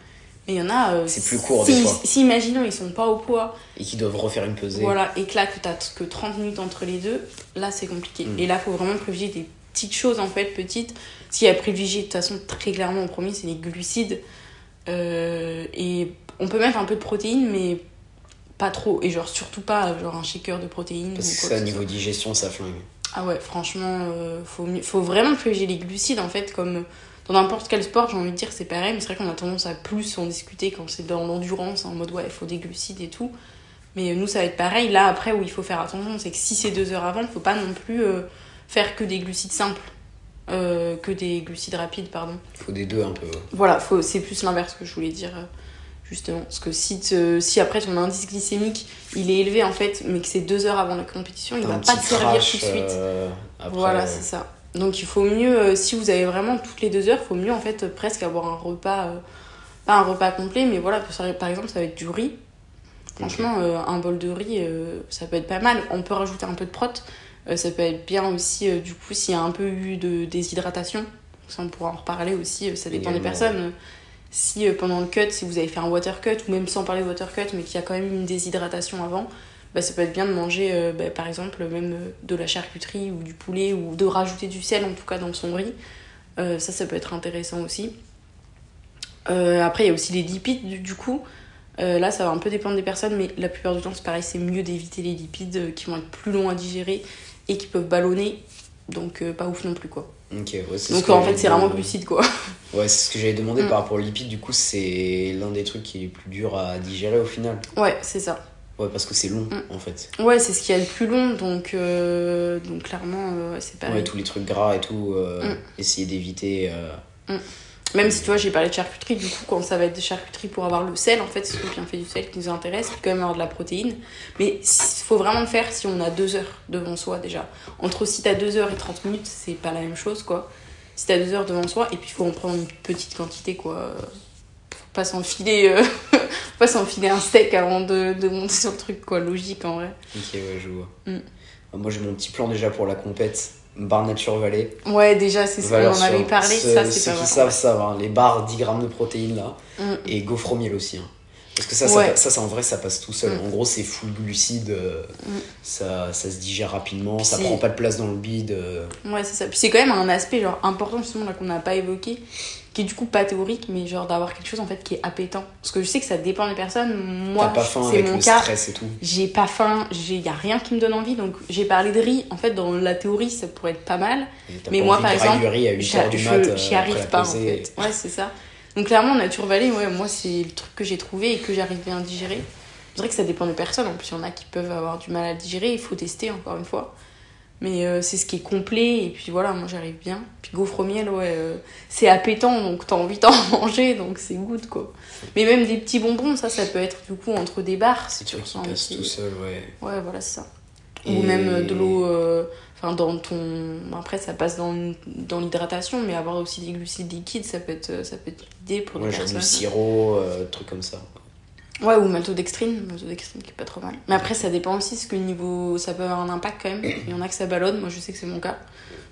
mais il y en a. euh, C'est plus court, si, des fois. Si, imaginons, ils sont pas au poids, Et qui doivent refaire une pesée. voilà, et que là, que tu que 30 minutes entre les deux, là c'est compliqué. Mm. Et là, faut vraiment privilégier des petites choses en fait, petites. Y a privilégié de toute façon, très clairement en premier, c'est les glucides. Euh, et on peut mettre un peu de protéines, mais pas trop. Et genre, surtout pas genre un shaker de protéines. Parce ou que quoi ça, que niveau soit. digestion, ça flingue. Ah ouais, franchement, euh, faut, faut vraiment privilégier les glucides en fait, comme dans n'importe quel sport, j'ai envie de dire, c'est pareil, mais c'est vrai qu'on a tendance à plus en discuter quand c'est dans l'endurance, en mode ouais, il faut des glucides et tout. Mais nous, ça va être pareil. Là, après, où il faut faire attention, c'est que si c'est deux heures avant, il faut pas non plus euh, faire que des glucides simples, euh, que des glucides rapides, pardon. Il faut des deux un peu. Voilà, faut, c'est plus l'inverse que je voulais dire, euh, justement. Parce que si, te- si après ton indice glycémique, il est élevé en fait, mais que c'est deux heures avant la compétition, il Un va pas te servir tout de suite. euh, après, Voilà, c'est ça. Donc il faut mieux, euh, si vous avez vraiment toutes les deux heures, il faut mieux en fait euh, presque avoir un repas, euh, pas un repas complet, mais voilà, par exemple ça va être du riz. Franchement, un bol de riz, ça peut être pas mal. On peut rajouter un peu de prot. Euh, ça peut être bien aussi, du coup, s'il y a un peu eu de déshydratation. Ça, on pourra en reparler aussi, ça dépend des personnes. Si pendant le cut, si vous avez fait un water cut, ou même sans parler de water cut, mais qu'il y a quand même eu une déshydratation avant, bah, ça peut être bien de manger, euh, bah, par exemple, même euh, de la charcuterie ou du poulet, ou de rajouter du sel en tout cas dans son riz. Euh, ça, ça peut être intéressant aussi. Euh, après, il y a aussi les lipides, du, du coup. Là, ça va un peu dépendre des personnes, mais la plupart du temps, c'est pareil, c'est mieux d'éviter les lipides qui vont être plus longs à digérer et qui peuvent ballonner. Donc, pas ouf non plus, quoi. Ok, ouais, Donc, en fait, c'est vraiment glucides, quoi. Ouais, c'est ce que j'avais demandé Mm. par rapport aux lipides. Du coup, c'est l'un des trucs qui est le plus dur à digérer au final. Ouais, c'est ça. Ouais, parce que c'est long Mm. en fait. Ouais, c'est ce qui est le plus long, donc, euh, donc clairement, euh, c'est pareil. Ouais, tous les trucs gras et tout, euh, Mm. essayer d'éviter. euh, Même si tu vois, j'ai parlé de charcuterie, du coup, quand ça va être de charcuterie pour avoir le sel, en fait, c'est ce qu'on fait du sel qui nous intéresse, puis quand même avoir de la protéine. Mais il faut vraiment le faire si on a deux heures devant soi déjà. Entre si t'as deux heures et 30 minutes, c'est pas la même chose, quoi. Si t'as deux heures devant soi, et puis il faut en prendre une petite quantité, quoi. Pas s'enfiler, euh, pas s'enfiler un steak avant de, de monter sur le truc, quoi. Logique en vrai. Ok, ouais, je vois. Mm. Moi, j'ai mon petit plan déjà pour la compète. Bar Nature Valley. Ouais, déjà, c'est ce qu'on en avait parlé, Ceux- ça, c'est Ceux pas qui savent savent, hein, les bars 10 grammes de protéines là. Mm. Et gaufre au miel aussi. hein. Parce que ça, Ouais. ça, ça, ça, en vrai, ça passe tout seul. Mm. En gros, c'est full glucide. euh, ça, ça se digère rapidement. Ça prend pas de place dans le bide. euh. Ouais, c'est ça. Puis c'est quand même un aspect genre important justement là qu'on n'a pas évoqué, qui est du coup pas théorique, mais genre d'avoir quelque chose en fait qui est appétant. Parce que je sais que ça dépend des personnes. Moi, c'est mon le cas. J'ai pas faim, il y a rien qui me donne envie. Donc j'ai parlé de riz. En fait, dans la théorie, ça pourrait être pas mal. Mais moi, par exemple, du riz à 8h du Je- mat. je- J'y arrive pas en pesée. fait. Ouais, c'est ça. Donc clairement, Nature Valley, ouais, moi c'est le truc que j'ai trouvé et que j'arrive bien à digérer. C'est vrai que ça dépend des personnes. En plus, il y en a qui peuvent avoir du mal à digérer. Il faut tester encore une fois. Mais euh, c'est ce qui est complet, et puis voilà, moi j'arrive bien. Puis gaufre au miel, ouais, euh, c'est appétant, donc t'as envie d'en manger, donc c'est good quoi. Mais même des petits bonbons, ça, ça peut être du coup entre des barres. C'est tu ressens tout seul, ouais. Ouais, voilà, c'est ça. Et- Ou même euh, de l'eau, euh, enfin dans ton. Après, ça passe dans, dans l'hydratation, mais avoir aussi des glucides liquides, ça peut être, ça peut être une idée pour Ouais, des genre du sirop, trucs comme ça. Ouais, ou maltodextrine, maltodextrine qui est pas trop mal. Mais après, ça dépend aussi, parce que niveau. Ça peut avoir un impact quand même. Il y en a que ça ballonne, moi je sais que c'est mon cas.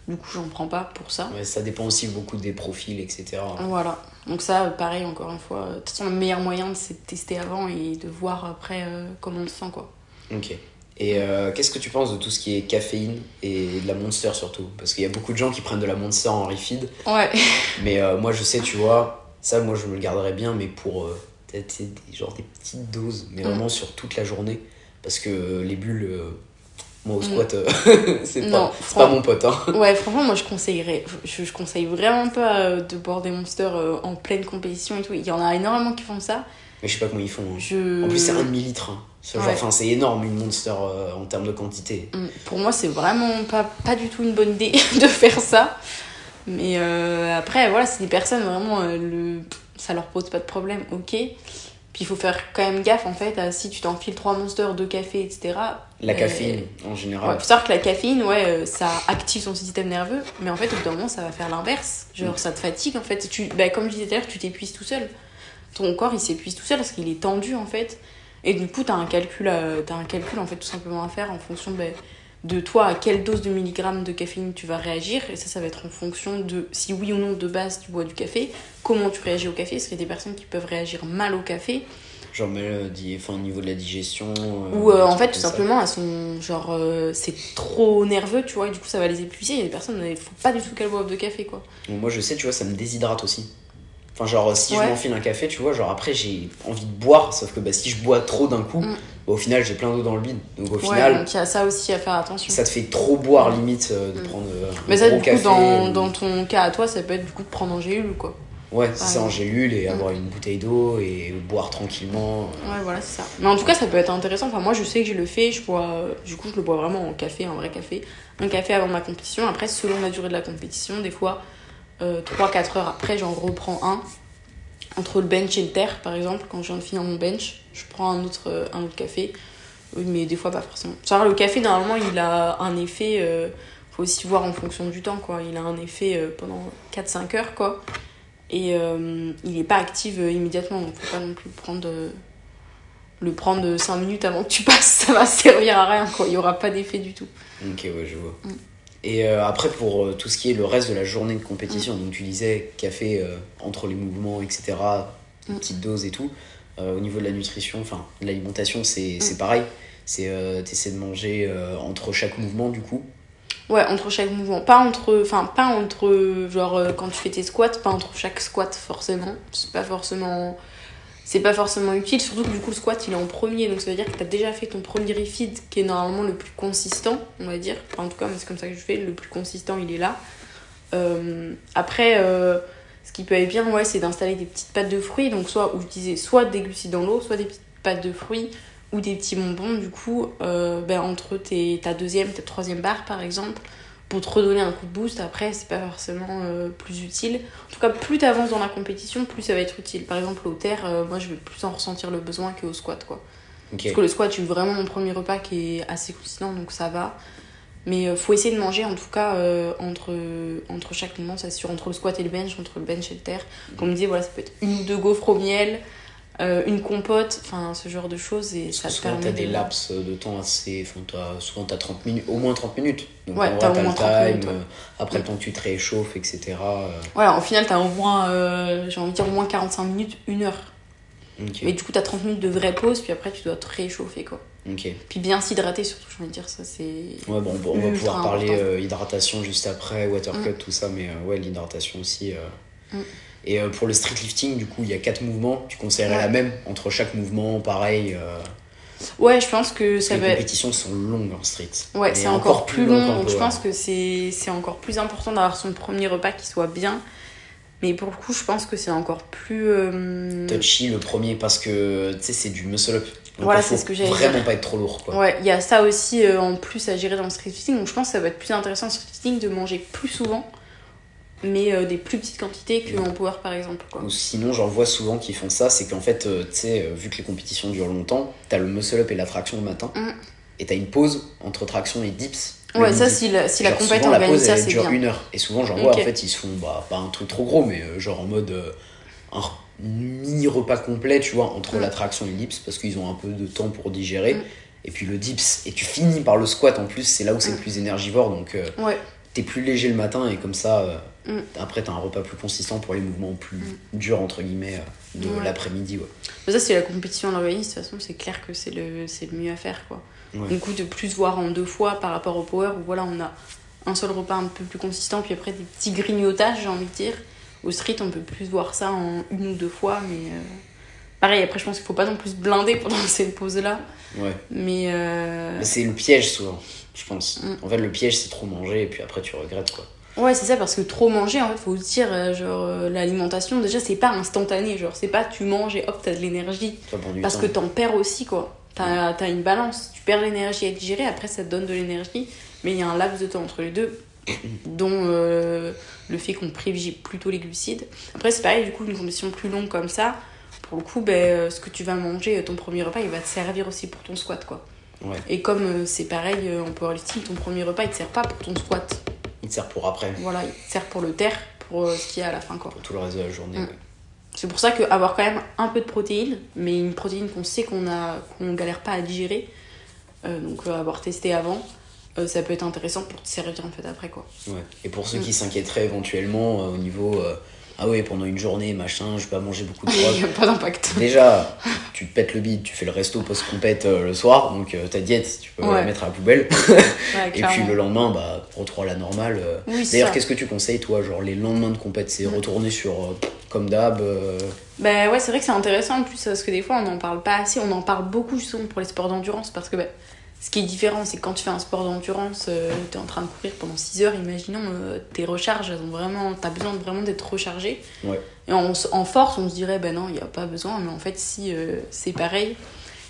Du coup, j'en prends pas pour ça. Ouais, ça dépend aussi beaucoup des profils, etc. Voilà. Donc, ça, pareil, encore une fois. De toute façon, le meilleur moyen, c'est de tester avant et de voir après euh, comment on se sent, quoi. Ok. Et euh, qu'est-ce que tu penses de tout ce qui est caféine et de la Monster surtout? Parce qu'il y a beaucoup de gens qui prennent de la Monster en refeed. Ouais. Mais euh, moi, je sais, tu vois, ça, moi, je me le garderais bien, mais pour euh, des, genre des petites doses, mais Mm. vraiment sur toute la journée. Parce que les bulles, euh, moi, au Mm. squat, euh, c'est pas, c'est pas mon pote. Hein. Ouais, franchement, moi je conseillerais. Je, je conseille vraiment pas euh, de boire des monsters en pleine compétition et tout. Il y en a énormément qui font ça. Mais je sais pas comment ils font. hein. Je... En plus, c'est un demi-litre. Hein. C'est Ouais. enfin, c'est énorme une Monster euh, en termes de quantité. Mm, Pour moi, c'est vraiment pas, pas du tout une bonne idée de faire ça. Mais euh, après, voilà, c'est des personnes vraiment, euh, le... ça leur pose pas de problème, ok. Puis il faut faire quand même gaffe en fait à si tu t'enfiles 3 monsters, 2 cafés, etc. La Euh, caféine, en Ouais, général. faut savoir que la caféine, ouais, euh, ça active son système nerveux, mais en fait, au bout d'un moment, ça va faire l'inverse. Genre, Mm. ça te fatigue, en fait. Tu, bah, comme je disais tout à l'heure, tu t'épuises tout seul. Ton corps, il s'épuise tout seul parce qu'il est tendu, en fait. Et du coup, t'as un calcul, à- t'as un calcul, en fait, tout simplement à faire en fonction bah, de toi, à quelle dose de milligrammes de caféine tu vas réagir. Et ça, ça va être en fonction de si oui ou non, de base, tu bois du café, comment tu réagis au café. Parce qu'il y a des personnes qui peuvent réagir mal au café. Genre, mais, euh, enfin, au niveau de la digestion. euh, Ou euh, en fait, tout ça. simplement, elles sont genre, euh, c'est trop nerveux, tu vois, et du coup, ça va les épuiser. Il y a des personnes, il faut pas du tout qu'elles boivent de café, quoi. Donc, moi, je sais, tu vois, ça me déshydrate aussi. Enfin, genre, si Ouais. je m'enfile un café, tu vois, genre après, j'ai envie de boire, sauf que bah, si je bois trop d'un coup, Mm. Au final, j'ai plein d'eau dans le bide. Donc, au Ouais, final, donc il y a ça aussi à faire attention. ça te fait trop boire, limite, euh, de Mm. prendre euh, un Mais ça, gros du coup, café. dans, ou- dans ton cas à toi, ça peut être du coup de prendre en gélule, quoi. Ouais, c'est ça, en gélule et Mm. avoir une bouteille d'eau et boire tranquillement. Ouais, voilà, c'est ça. Mais en tout cas, ça peut être intéressant. Enfin, moi, je sais que je le fais. Je bois, euh, du coup, je le bois vraiment en café, en vrai café. Un café avant ma compétition. Après, selon la durée de la compétition, des fois, 3-4 heures après, j'en reprends un. Entre le bench et le terre, par exemple, quand je viens de finir mon bench, je prends un autre, euh, un autre café. Oui, mais des fois, pas forcément. Genre, le café, normalement, il a un effet. euh, faut aussi voir en fonction du temps, quoi. Il a un effet euh, pendant 4-5 heures, quoi. Et euh, il n'est pas actif immédiatement, donc faut pas non plus le prendre, le prendre 5 minutes avant que tu passes, ça va servir à rien, quoi. Il n'y aura pas d'effet du tout. Ok, ouais, je vois. Mm. Et après, pour tout ce qui est le reste de la journée de compétition, Mm. donc tu disais café entre les mouvements, etc., Mm. petite dose et tout. Euh, au niveau de la nutrition, enfin, de l'alimentation, c'est Mm. c'est pareil. C'est euh, t'essaies de manger euh, entre chaque mouvement, du coup. Ouais, entre chaque mouvement. Pas entre. Enfin, pas entre. Genre, euh, quand tu fais tes squats, pas entre chaque squat, forcément. C'est pas forcément. C'est pas forcément utile, surtout que du coup le squat il est en premier, donc ça veut dire que t'as déjà fait ton premier refeed qui est normalement le plus consistant, on va dire. Enfin, en tout cas, c'est comme ça que je fais, le plus consistant il est là. Après, ce qui peut être bien, ouais, c'est d'installer des petites pâtes de fruits, donc soit, où je disais, soit des glucides dans l'eau, soit des petites pâtes de fruits ou des petits bonbons, du coup, euh, ben, entre tes, ta deuxième, ta troisième barre par exemple, pour te redonner un coup de boost. Après, c'est pas forcément euh, plus utile. En tout cas, plus t'avances dans la compétition, plus ça va être utile. Par exemple, au terre, euh, moi je vais plus en ressentir le besoin qu'au squat, quoi. Parce que le squat, eu vraiment mon premier repas qui est assez consistant, donc ça va. Mais euh, faut essayer de manger en tout cas euh, entre, entre chaque mouvement, c'est sûr, entre le squat et le bench, entre le bench et le terre. Comme on disait, voilà, ça peut être une ou deux gaufres au miel, euh, une compote, enfin ce genre de choses et Parce ça que souvent, permet t'as des de- laps de temps assez. T'as- souvent, t'as 30 minutes, au moins 30 minutes. Donc, Ouais, en vrai, t'as au moins le 30 time. minutes, ouais. euh, après, le temps que tu te réchauffes, etc. euh, Voilà, au final, t'as au moins, euh, j'ai envie de dire, au moins 45 minutes, une heure. Mais du coup, t'as 30 minutes de vraie pause, puis après, tu dois te réchauffer, quoi. Puis bien s'hydrater, surtout, j'ai envie de dire, ça c'est. Ouais, bon, on va pouvoir parler euh, hydratation juste après, water cut, tout ça, mais euh, ouais, l'hydratation aussi. euh. Mm. Et euh, pour le street lifting, du coup, il y a quatre mouvements. Tu conseillerais Ouais. la même entre chaque mouvement, pareil. Ouais, je pense que ça va les compétitions sont longues en street. Ouais, c'est encore, plus long, donc je pense que c'est encore plus important d'avoir son premier repas qui soit bien. Mais pour le coup, je pense que c'est encore plus. euh, Touchy le premier parce que tu sais, c'est du muscle up. Donc, Voilà, il c'est ce que j'allais Vraiment pas être trop lourd, quoi. Ouais, il y a ça aussi euh, en plus à gérer dans le street fitting. Donc je pense que ça va être plus intéressant en street fitting de manger plus souvent, mais euh, des plus petites quantités qu'en power par exemple. Quoi. Ou sinon, j'en vois souvent qui font ça, c'est qu'en fait, euh, tu sais, vu que les compétitions durent longtemps, t'as le muscle-up et la traction le matin, Mm. et t'as une pause entre traction et dips. Ouais, ça, si la, si la Genre, compète organise ça, c'est bien. une heure. Et souvent, j'en vois, Ok. en fait, ils se font, bah, pas un truc trop gros, mais euh, genre en mode euh, un mini repas complet, tu vois, entre Mm. la traction et le dips, parce qu'ils ont un peu de temps pour digérer. Mm. Et puis le dips, et tu finis par le squat en plus, c'est là où c'est Mm. le plus énergivore, donc euh, Ouais, t'es plus léger le matin, et comme ça, Mm. après, t'as un repas plus consistant pour les mouvements plus durs, entre guillemets, euh, de Ouais. l'après-midi, ouais. mais ça, c'est la compétition l'organisme. De toute façon, c'est clair que c'est le, c'est le mieux à faire. quoi. Ouais. Du coup, de plus voir en deux fois par rapport au power où voilà, on a un seul repas un peu plus consistant, puis après des petits grignotages, j'ai envie de dire. Au street, on peut plus voir ça en une ou deux fois, mais. euh, Pareil, après, je pense qu'il faut pas non plus se blinder pendant ces pauses-là. Ouais. Mais. euh, Mais C'est le piège souvent, je pense. Mm. En fait, le piège, c'est trop manger et puis après, tu regrettes quoi. Ouais, c'est ça, parce que trop manger, en fait, faut se dire, euh, genre, euh, l'alimentation, déjà, c'est pas instantané. Genre, c'est pas tu manges et hop, t'as de l'énergie. Parce temps. que t'en perds aussi, quoi. T'as as une balance. Tu perds l'énergie à digérer, après, ça te donne de l'énergie. Mais il y a un laps de temps entre les deux, dont euh, le fait qu'on privilégie plutôt les glucides. Après, c'est pareil, du coup, une compétition plus longue comme ça, pour le coup, ben, ce que tu vas manger, ton premier repas, il va te servir aussi pour ton squat, quoi. Ouais, Et comme euh, c'est pareil en powerlifting, ton premier repas, il te sert pas pour ton squat. Il te sert pour après, Voilà, il te sert pour le terre, pour euh, ce qu'il y a à la fin, quoi. pour tout le reste de la journée. Mm. ouais. C'est pour ça qu'avoir quand même un peu de protéines, mais une protéine qu'on sait qu'on a qu'on galère pas à digérer, euh, donc euh, avoir testé avant, euh, ça peut être intéressant pour te servir en fait après quoi. Ouais. Et pour ceux Mm. qui s'inquiéteraient éventuellement au niveau ah ouais pendant une journée machin je vais pas manger beaucoup de Il drogue n'y a pas d'impact. déjà tu te pètes le bide tu fais le resto post compète le soir donc euh, ta diète tu peux Ouais. la mettre à la poubelle Ouais, et puis le lendemain bah retrouver la normale euh. Oui, d'ailleurs qu'est-ce que tu conseilles toi genre les lendemains de compète c'est retourner sur euh, comme d'hab euh, Bah ouais, c'est vrai que c'est intéressant en plus parce que des fois on n'en parle pas assez, on en parle beaucoup justement pour les sports d'endurance parce que bah, ce qui est différent c'est quand tu fais un sport d'endurance, euh, t'es en train de courir pendant 6 heures, imaginons euh, tes recharges, elles ont vraiment, t'as besoin de vraiment d'être rechargé. Ouais. Et en, en force, on se dirait bah non, il n'y a pas besoin, mais en fait si euh, c'est pareil.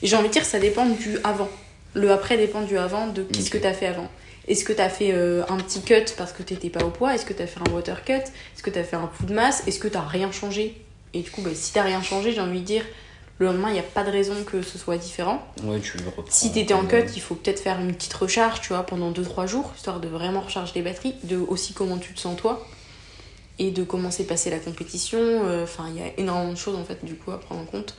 Et j'ai envie de dire ça dépend du avant. Le après dépend du avant, de qu'est-ce que t'as fait avant. Est-ce que t'as fait euh, un petit cut parce que t'étais pas au poids? Est-ce que t'as fait un water cut? Est-ce que t'as fait un coup de masse? Est-ce que t'as rien changé? Et du coup, bah, si t'as rien changé, j'ai envie de dire, le lendemain, il n'y a pas de raison que ce soit différent. ouais tu le Si t'étais en cut, il faut peut-être faire une petite recharge, tu vois, pendant 2-3 jours, histoire de vraiment recharger les batteries, de aussi comment tu te sens toi, et de comment s'est passée la compétition. euh, Enfin, il y a énormément de choses, en fait, du coup, à prendre en compte.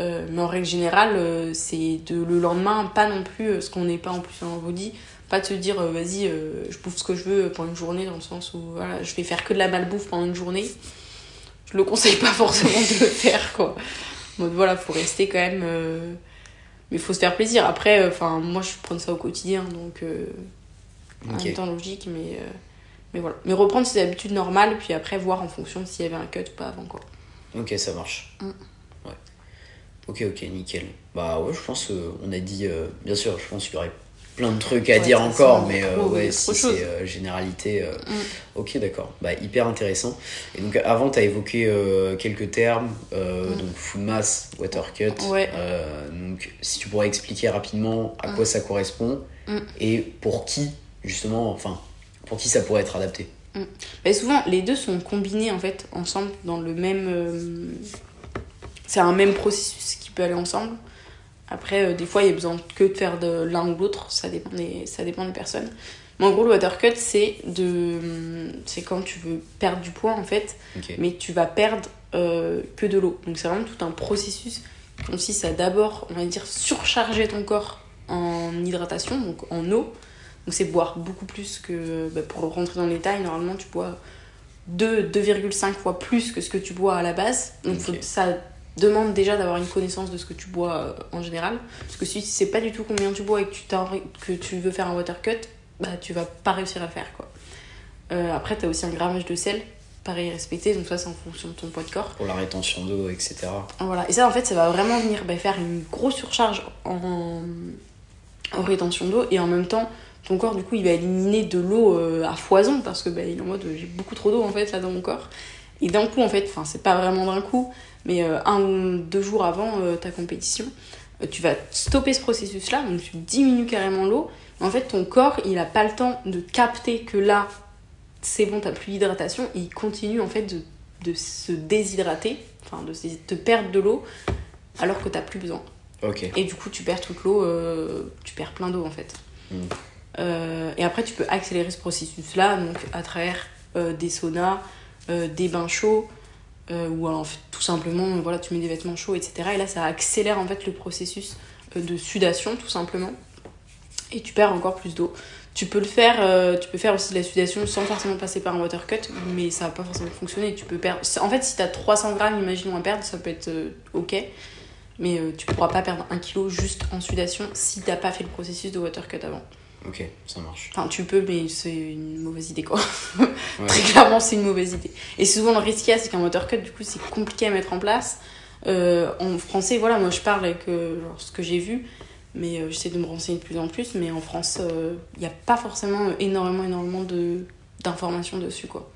Euh, mais en règle générale, euh, c'est de le lendemain, pas non plus, euh, ce qu'on n'est pas en plus en body, pas de se dire, vas-y, je bouffe ce que je veux pendant une journée, dans le sens où, voilà, je vais faire que de la malbouffe pendant une journée. Je le conseille pas forcément de le faire, quoi. Mode, voilà, faut rester quand même... euh, mais faut se faire plaisir. Après, enfin, moi, je prends ça au quotidien, donc euh, en Ok. même temps logique, mais, euh, mais voilà. Mais reprendre ses habitudes normales, puis après voir en fonction s'il y avait un cut ou pas avant, quoi. Ok, ça marche. Mm. Ouais. Ok, ok, nickel. Bah ouais, je pense euh, on a dit, euh, bien sûr, je pense qu'il y aurait plein de trucs à Ouais, dire encore, mais euh, trop- ouais, si c'est euh, généralité. euh, Mm. Ok, d'accord. Bah hyper intéressant. Et donc avant, tu as évoqué quelques termes, Mm. donc full mass, water cut. Ouais. Donc si tu pourrais expliquer rapidement à Mm. quoi ça correspond Mm. et pour qui, justement, enfin, pour qui ça pourrait être adapté. Mais souvent, les deux sont combinés, en fait, ensemble, dans le même... C'est un même processus qui peut aller ensemble. Après, euh, des fois, il y a besoin que de faire de l'un ou l'autre, ça dépend, des... ça dépend des personnes. Mais en gros, le water cut, c'est de... c'est quand tu veux perdre du poids, en fait, mais tu vas perdre euh, que de l'eau. Donc c'est vraiment tout un processus qui consiste à d'abord, on va dire, surcharger ton corps en hydratation, donc en eau. Donc c'est boire beaucoup plus que, bah, pour rentrer dans les détails, normalement tu bois 2, 2,5 fois plus que ce que tu bois à la base. Donc faut- ça demande déjà d'avoir une connaissance de ce que tu bois euh, en général. Parce que si tu sais pas du tout combien tu bois et que tu, que tu veux faire un water cut, bah tu vas pas réussir à le faire quoi. Euh, après, tu as aussi un grammage de sel, pareil respecté, donc ça c'est en fonction de ton poids de corps. Pour la rétention d'eau, etc. Voilà. Et ça en fait, ça va vraiment venir bah, faire une grosse surcharge en, en rétention d'eau et en même temps, ton corps du coup il va éliminer de l'eau euh, à foison parce que bah, il est en mode j'ai beaucoup trop d'eau en fait là dans mon corps. Et d'un coup en fait, enfin c'est pas vraiment d'un coup, mais euh, un ou deux jours avant euh, ta compétition, euh, tu vas stopper ce processus-là, donc tu diminues carrément l'eau. En fait, ton corps, il n'a pas le temps de capter que là, c'est bon, t'as plus d'hydratation, et il continue en fait de, de se déshydrater, enfin de, de perdre de l'eau, alors que t'as plus besoin. Ok. Et du coup, tu perds toute l'eau, euh, tu perds plein d'eau en fait. Mm. Euh, et après, tu peux accélérer ce processus-là, donc à travers euh, des saunas, des bains chauds, euh, ou alors en fait, tout simplement, voilà, tu mets des vêtements chauds, etc. Et là, ça accélère en fait le processus euh, de sudation, tout simplement. Et tu perds encore plus d'eau. Tu peux le faire, euh, tu peux faire aussi de la sudation sans forcément passer par un water cut, mais ça va pas forcément fonctionner. Tu peux perdre. En fait, si tu as 300 grammes, imaginons à perdre, ça peut être ok. Mais tu pourras pas perdre un kilo juste en sudation si t'as pas fait le processus de water cut avant. Ok, ça marche. Enfin, tu peux, mais c'est une mauvaise idée quoi. Ouais. Très clairement, c'est une mauvaise idée. Et souvent, le risque qu'il y a, c'est qu'un water cut, du coup, c'est compliqué à mettre en place. Euh, en français, voilà, moi je parle avec euh, genre, ce que j'ai vu, mais euh, j'essaie de me renseigner de plus en plus. Mais en France, il n'y a pas forcément énormément, énormément de, d'informations dessus quoi.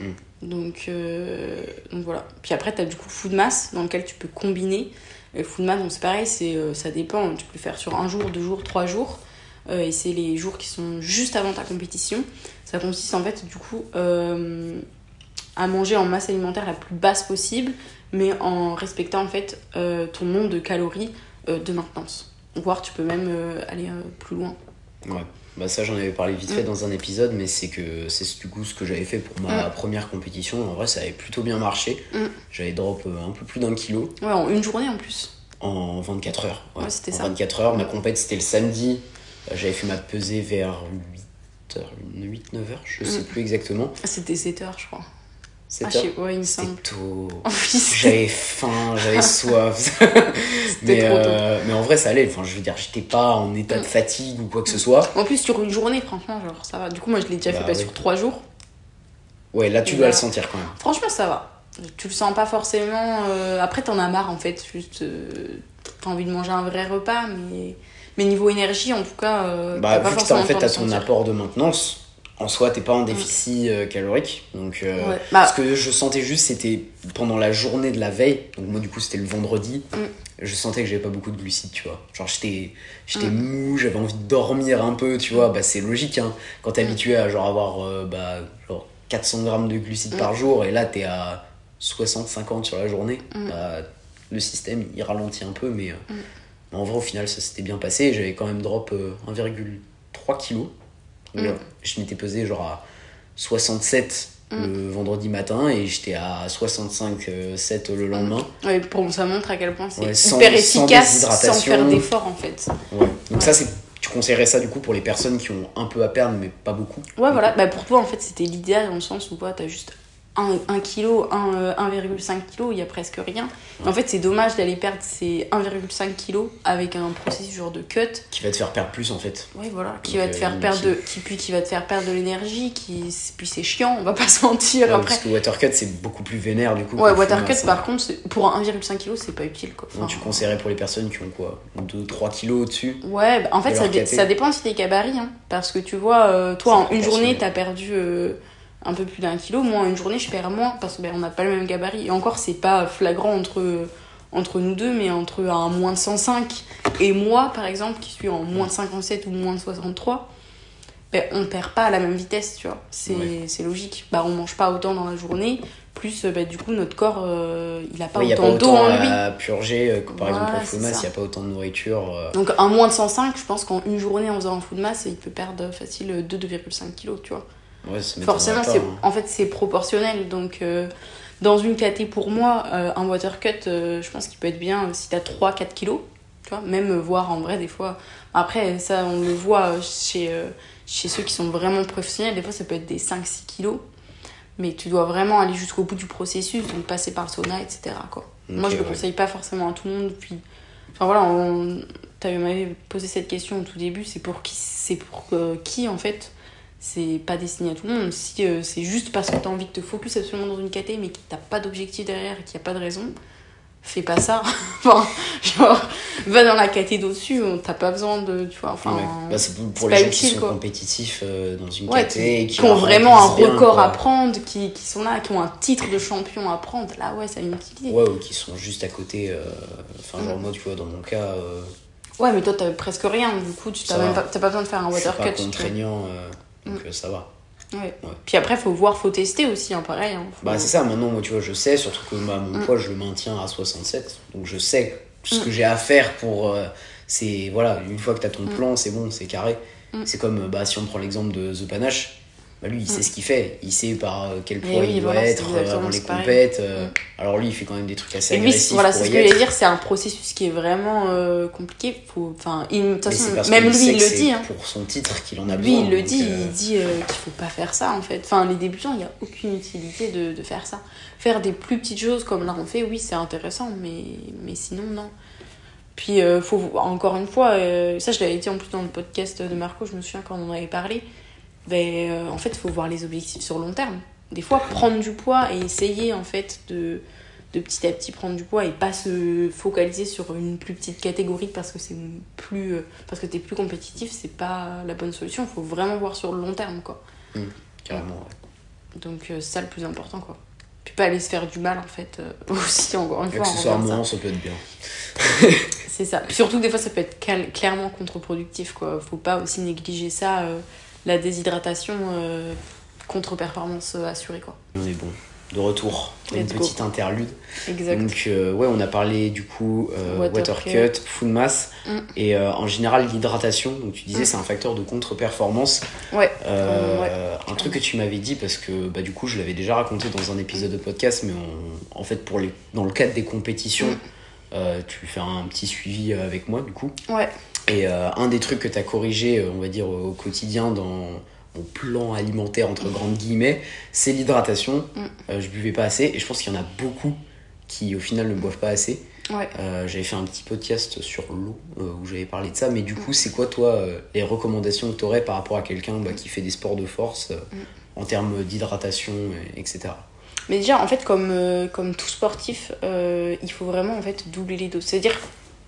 Mm. Donc, euh, donc voilà. Puis après, tu as du coup Food Mass dans lequel tu peux combiner. Le Food Mass, donc c'est pareil, c'est, euh, ça dépend. Tu peux le faire sur un jour, deux jours, trois jours. Euh, et c'est les jours qui sont juste avant ta compétition. Ça consiste en fait, du coup, euh, à manger en masse alimentaire la plus basse possible, mais en respectant en fait euh, ton nombre de calories de maintenance. Voire tu peux même aller plus loin. Ouais. Bah ça j'en avais parlé vite fait Mm. dans un épisode, mais c'est que c'est du coup ce que j'avais fait pour ma Mm. première compétition. En vrai ça avait plutôt bien marché. Mm. J'avais drop un peu plus d'un kilo Ouais, en une journée en plus. en 24 heures. Ouais, c'était en ça. 24 heures. Ma compète c'était le samedi. J'avais fait ma pesée vers 8 heures, 8, 9 heures, je sais Mm. plus exactement. C'était 7 heures, je crois. 7 Ah, je heures. sais- ouais, il me C'était semble. tôt. Oui, c'était- J'avais faim, j'avais soif. mais, trop euh, mais en vrai, ça allait. Enfin, je veux dire, j'étais pas en état de Mm. fatigue ou quoi que ce soit. En plus, sur une journée, franchement, genre, ça va. Du coup, moi, je l'ai déjà Bah fait bah, oui. sur 3 jours. Ouais, là, tu Et dois là- le sentir quand même. Franchement, ça va. Tu le sens pas forcément. euh, Après, t'en as marre en fait. Juste, euh, t'as envie de manger un vrai repas, mais, mais niveau énergie, en tout cas. euh, Bah, pas vu que t'as forcément en fait t'as ton apport de maintenance, en soi, t'es pas en déficit euh, calorique. Donc, euh, Ouais. Bah, ce que je sentais juste, c'était pendant la journée de la veille. Donc, moi, du coup, c'était le vendredi. Mm. Je sentais que j'avais pas beaucoup de glucides, tu vois. Genre, j'étais j'étais Mm. mou, j'avais envie de dormir un peu, tu vois. Bah, c'est logique, hein. Quand t'es Mm. habitué à genre avoir euh, bah, genre 400 grammes de glucides Mm. par jour, et là, t'es à 60-50 sur la journée, Mm. bah, le système, il ralentit un peu, mais euh, Mm. en vrai, au final, ça s'était bien passé. J'avais quand même drop euh, 1,3 kg. Mm. Je m'étais pesé genre à 67 Mm. le vendredi matin et j'étais à 65,7 le lendemain. ouais, pour, ça montre à quel point c'est Ouais, sans- hyper efficace sans, faire d'efforts en fait. Ouais. Donc ça, c'est... Tu conseillerais ça du coup pour les personnes qui ont un peu à perdre mais pas beaucoup? Ouais, voilà. Bah, pour toi, en fait, c'était l'idéal dans le sens où tu t'as juste 1, 1 kg, 1, euh, 1,5 kg, il y a presque rien. En fait, c'est dommage d'aller perdre ces 1,5 kg avec un processus genre de cut. Qui va te faire perdre plus en fait. Ouais, voilà. Qui Donc, va te euh, faire perdre de, qui, puis qui va te faire perdre de l'énergie, qui, puis c'est chiant, on va pas se mentir Ouais, après. Parce que Watercut c'est beaucoup plus vénère du coup. Ouais, que water Full cut Mass, hein. par contre, pour un 1,5 kg, c'est pas utile quoi. Donc, tu conseillerais pour les personnes qui ont quoi 2-3 kilos au-dessus Ouais, bah, en fait, ça, dépend aussi des gabarits. Hein, parce que tu vois, euh, toi, en une journée, t'as perdu euh, un peu plus d'un kilo. Moi, en une journée, je perds moins parce qu'on ben, on n'a pas le même gabarit. Et encore, c'est pas flagrant entre, entre nous deux, mais entre un moins de 105 et moi, par exemple, qui suis en moins de 57 ou moins de 63, ben, on perd pas à la même vitesse, tu vois. C'est Ouais. logique. Bah, on mange pas autant dans la journée. Plus, euh, bah, du coup, notre corps, euh, il a pas autant pas d'eau autant en lui. à purger euh, que par exemple Voilà, pour Full c'est Mass, il n'y a pas autant de nourriture. euh, Donc un moins de 105, je pense qu'en une journée en faisant un food mass, il peut perdre facile 2,5 kg, tu vois. Ouais, Forcément, c'est hein. en fait c'est proportionnel. Donc euh, dans une caté pour moi, euh, un water cut, euh, je pense qu'il peut être bien si t'as 3-4 kilos, tu vois, même voir en vrai des fois. Après ça on le voit chez, chez ceux qui sont vraiment professionnels, des fois ça peut être des 5-6 kilos. Mais tu dois vraiment aller jusqu'au bout du processus, donc passer par le sauna, etc. Quoi. Moi, je le ouais. conseille pas forcément à tout le monde. Puis, enfin voilà, on... tu m'avais posé cette question au tout début. C'est pour qui C'est pour qui en fait C'est pas destiné à tout le monde. Si euh, c'est juste parce que tu as envie de te focus absolument dans une KT, mais que t'as pas d'objectif derrière et qu'il n'y a pas de raison, fais pas ça. enfin, genre, va dans la caté d'au-dessus, t'as pas besoin de, tu vois, enfin... Ouais. Bah, c'est pour, pour c'est les gens qui utile, sont quoi. compétitifs euh, dans une Ouais, caté qui, qui, qui ont vraiment un bien, record à prendre, qui, qui sont là, qui ont un titre de champion à prendre, là, ouais, ça a une utilité. Ouais, ou qui sont juste à côté. euh, Enfin, genre, Mm. moi, tu vois, dans mon cas, Ouais, mais toi, t'as presque rien, du coup, tu t'as pas, pas besoin de faire un pas watercut. tu vois. contraignant, donc euh, ça va. Ouais. Ouais. Puis après, faut voir, faut tester aussi, hein, pareil. hein, faut- Bah, c'est ça, maintenant, moi, tu vois, je sais, surtout que bah, mon Mm. poids, je le maintiens à 67. Donc, je sais ce que j'ai à faire pour. euh, c'est. Voilà, une fois que t'as ton Mm. plan, c'est bon, c'est carré. Mm. C'est comme, euh, bah, si on prend l'exemple de The Panache, bah, lui, il sait ce qu'il fait. Il sait par euh, quel poids oui, il doit voilà, être avant les compètes. euh. Alors, lui, il fait quand même des trucs assez Et lui, agressifs. voilà, c'est ce que je voulais dire, c'est un processus qui est vraiment euh, compliqué. Faut, enfin, il- façon, même lui, il le dit. Hein. pour son titre qu'il en a Lui, besoin. il le dit, euh, il dit euh, qu'il faut pas faire ça en fait. Enfin, les débutants, il n'y a aucune utilité de, de faire ça. Faire des plus petites choses comme là on fait, oui, c'est intéressant, mais, mais sinon, non. Puis, faut, encore une fois, ça je l'avais dit en plus dans le podcast de Marco, je me souviens quand on en avait parlé, ben, euh, en fait, il faut voir les objectifs sur long terme. Des fois, prendre du poids et essayer en fait de, de petit à petit prendre du poids et pas se focaliser sur une plus petite catégorie parce que c'est plus euh, parce que t'es plus compétitif c'est pas la bonne solution il faut vraiment voir sur le long terme quoi Carrément, ouais. donc euh, c'est ça le plus important quoi puis pas aller se faire du mal en fait euh, aussi encore une fois Accessoirement, ça. ça peut être bien. c'est ça Puis surtout des fois ça peut être clairement contre-productif quoi faut pas aussi négliger ça euh, la déshydratation euh, contre-performance euh, assurée quoi On est bon. De retour. Une Let's go. petite interlude. exact Donc, euh, ouais, on a parlé du coup euh, Water water, cut, food mass Mm. et euh, en général l'hydratation. Donc, tu disais, Mm. c'est un facteur de contre-performance. ouais Un truc que tu m'avais dit, parce que bah, du coup, je l'avais déjà raconté dans un épisode de podcast, mais on- en fait, pour les, dans le cadre des compétitions, Mm. Euh, tu fais un petit suivi euh, avec moi, du coup. ouais Et euh, un des trucs que tu as corrigé, on va dire, au quotidien dans mon plan alimentaire, entre grandes guillemets, c'est l'hydratation. Mm. Euh, je buvais pas assez, et je pense qu'il y en a beaucoup qui, au final, ne boivent pas assez. ouais j'avais fait un petit podcast sur l'eau où j'avais parlé de ça, mais du coup, c'est quoi, toi, les recommandations que tu aurais par rapport à quelqu'un bah, qui fait des sports de force Mm. en termes d'hydratation, et- etc. Mais déjà, en fait, comme, euh, comme tout sportif, euh, il faut vraiment en fait doubler les doses. C'est-à-dire,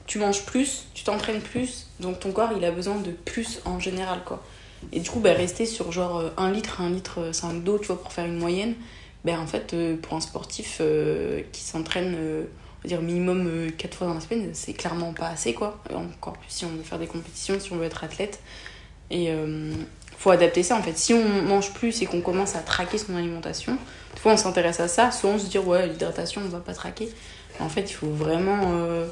tu manges plus, tu t'entraînes plus, donc ton corps il a besoin de plus en général quoi. Et du coup, bah, rester sur genre 1 litre, 1 litre 5 d'eau, tu vois, pour faire une moyenne, ben en fait, euh, pour un sportif euh, qui s'entraîne, euh, on va dire minimum 4 fois dans la semaine, c'est clairement pas assez quoi. Encore plus si on veut faire des compétitions, si on veut être athlète. Et euh, faut adapter ça en fait. Si on mange plus et qu'on commence à traquer son alimentation, des fois on s'intéresse à ça, soit on se dit ouais l'hydratation on va pas traquer. En fait il faut vraiment... euh,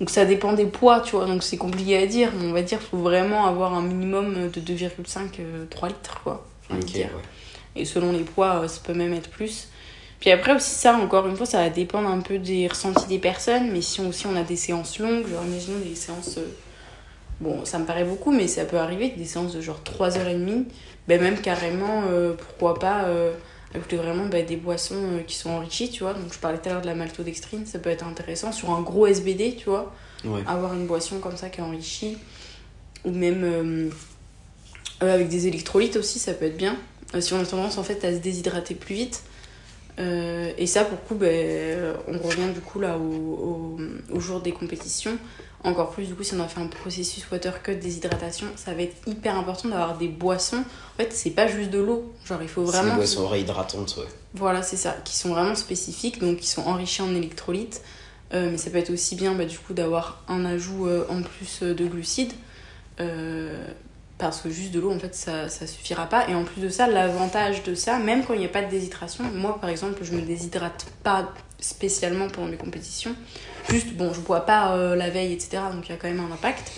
Donc ça dépend des poids tu vois, donc c'est compliqué à dire, mais on va dire qu'il faut vraiment avoir un minimum de 2,5-3 litres quoi. j'ai envie de Ok, dire. ouais. Et selon les poids, euh, ça peut même être plus. Puis après aussi ça, encore une fois, ça va dépendre un peu des ressentis des personnes. Mais si on, aussi on a des séances longues, genre imaginons des séances... euh, Bon, ça me paraît beaucoup, mais ça peut arriver, des séances de genre 3h30. Ben même carrément, euh, pourquoi pas euh, ajouter vraiment ben, des boissons euh, qui sont enrichies, tu vois. Donc je parlais tout à l'heure de la maltodextrine, ça peut être intéressant. Sur un gros SBD, tu vois Ouais. avoir une boisson comme ça qui est enrichie ou même euh, euh, avec des électrolytes aussi ça peut être bien si on a tendance en fait à se déshydrater plus vite Euh, et ça pour le coup ben, euh, on revient du coup là au, au, au jour des compétitions encore plus du coup si on a fait un processus water cut déshydratation ça va être hyper important d'avoir des boissons en fait c'est pas juste de l'eau genre il faut vraiment des boissons réhydratantes, ouais. voilà, c'est ça, qui sont vraiment spécifiques, donc qui sont enrichis en électrolytes. Euh, mais ça peut être aussi bien bah, du coup d'avoir un ajout euh, en plus de glucides. Parce que juste de l'eau en fait ça, ça suffira pas. Et en plus de ça, l'avantage de ça, même quand il n'y a pas de déshydratation, moi par exemple je me déshydrate pas spécialement pendant mes compétitions. Juste bon, je bois pas euh, la veille, etc. Donc il y a quand même un impact.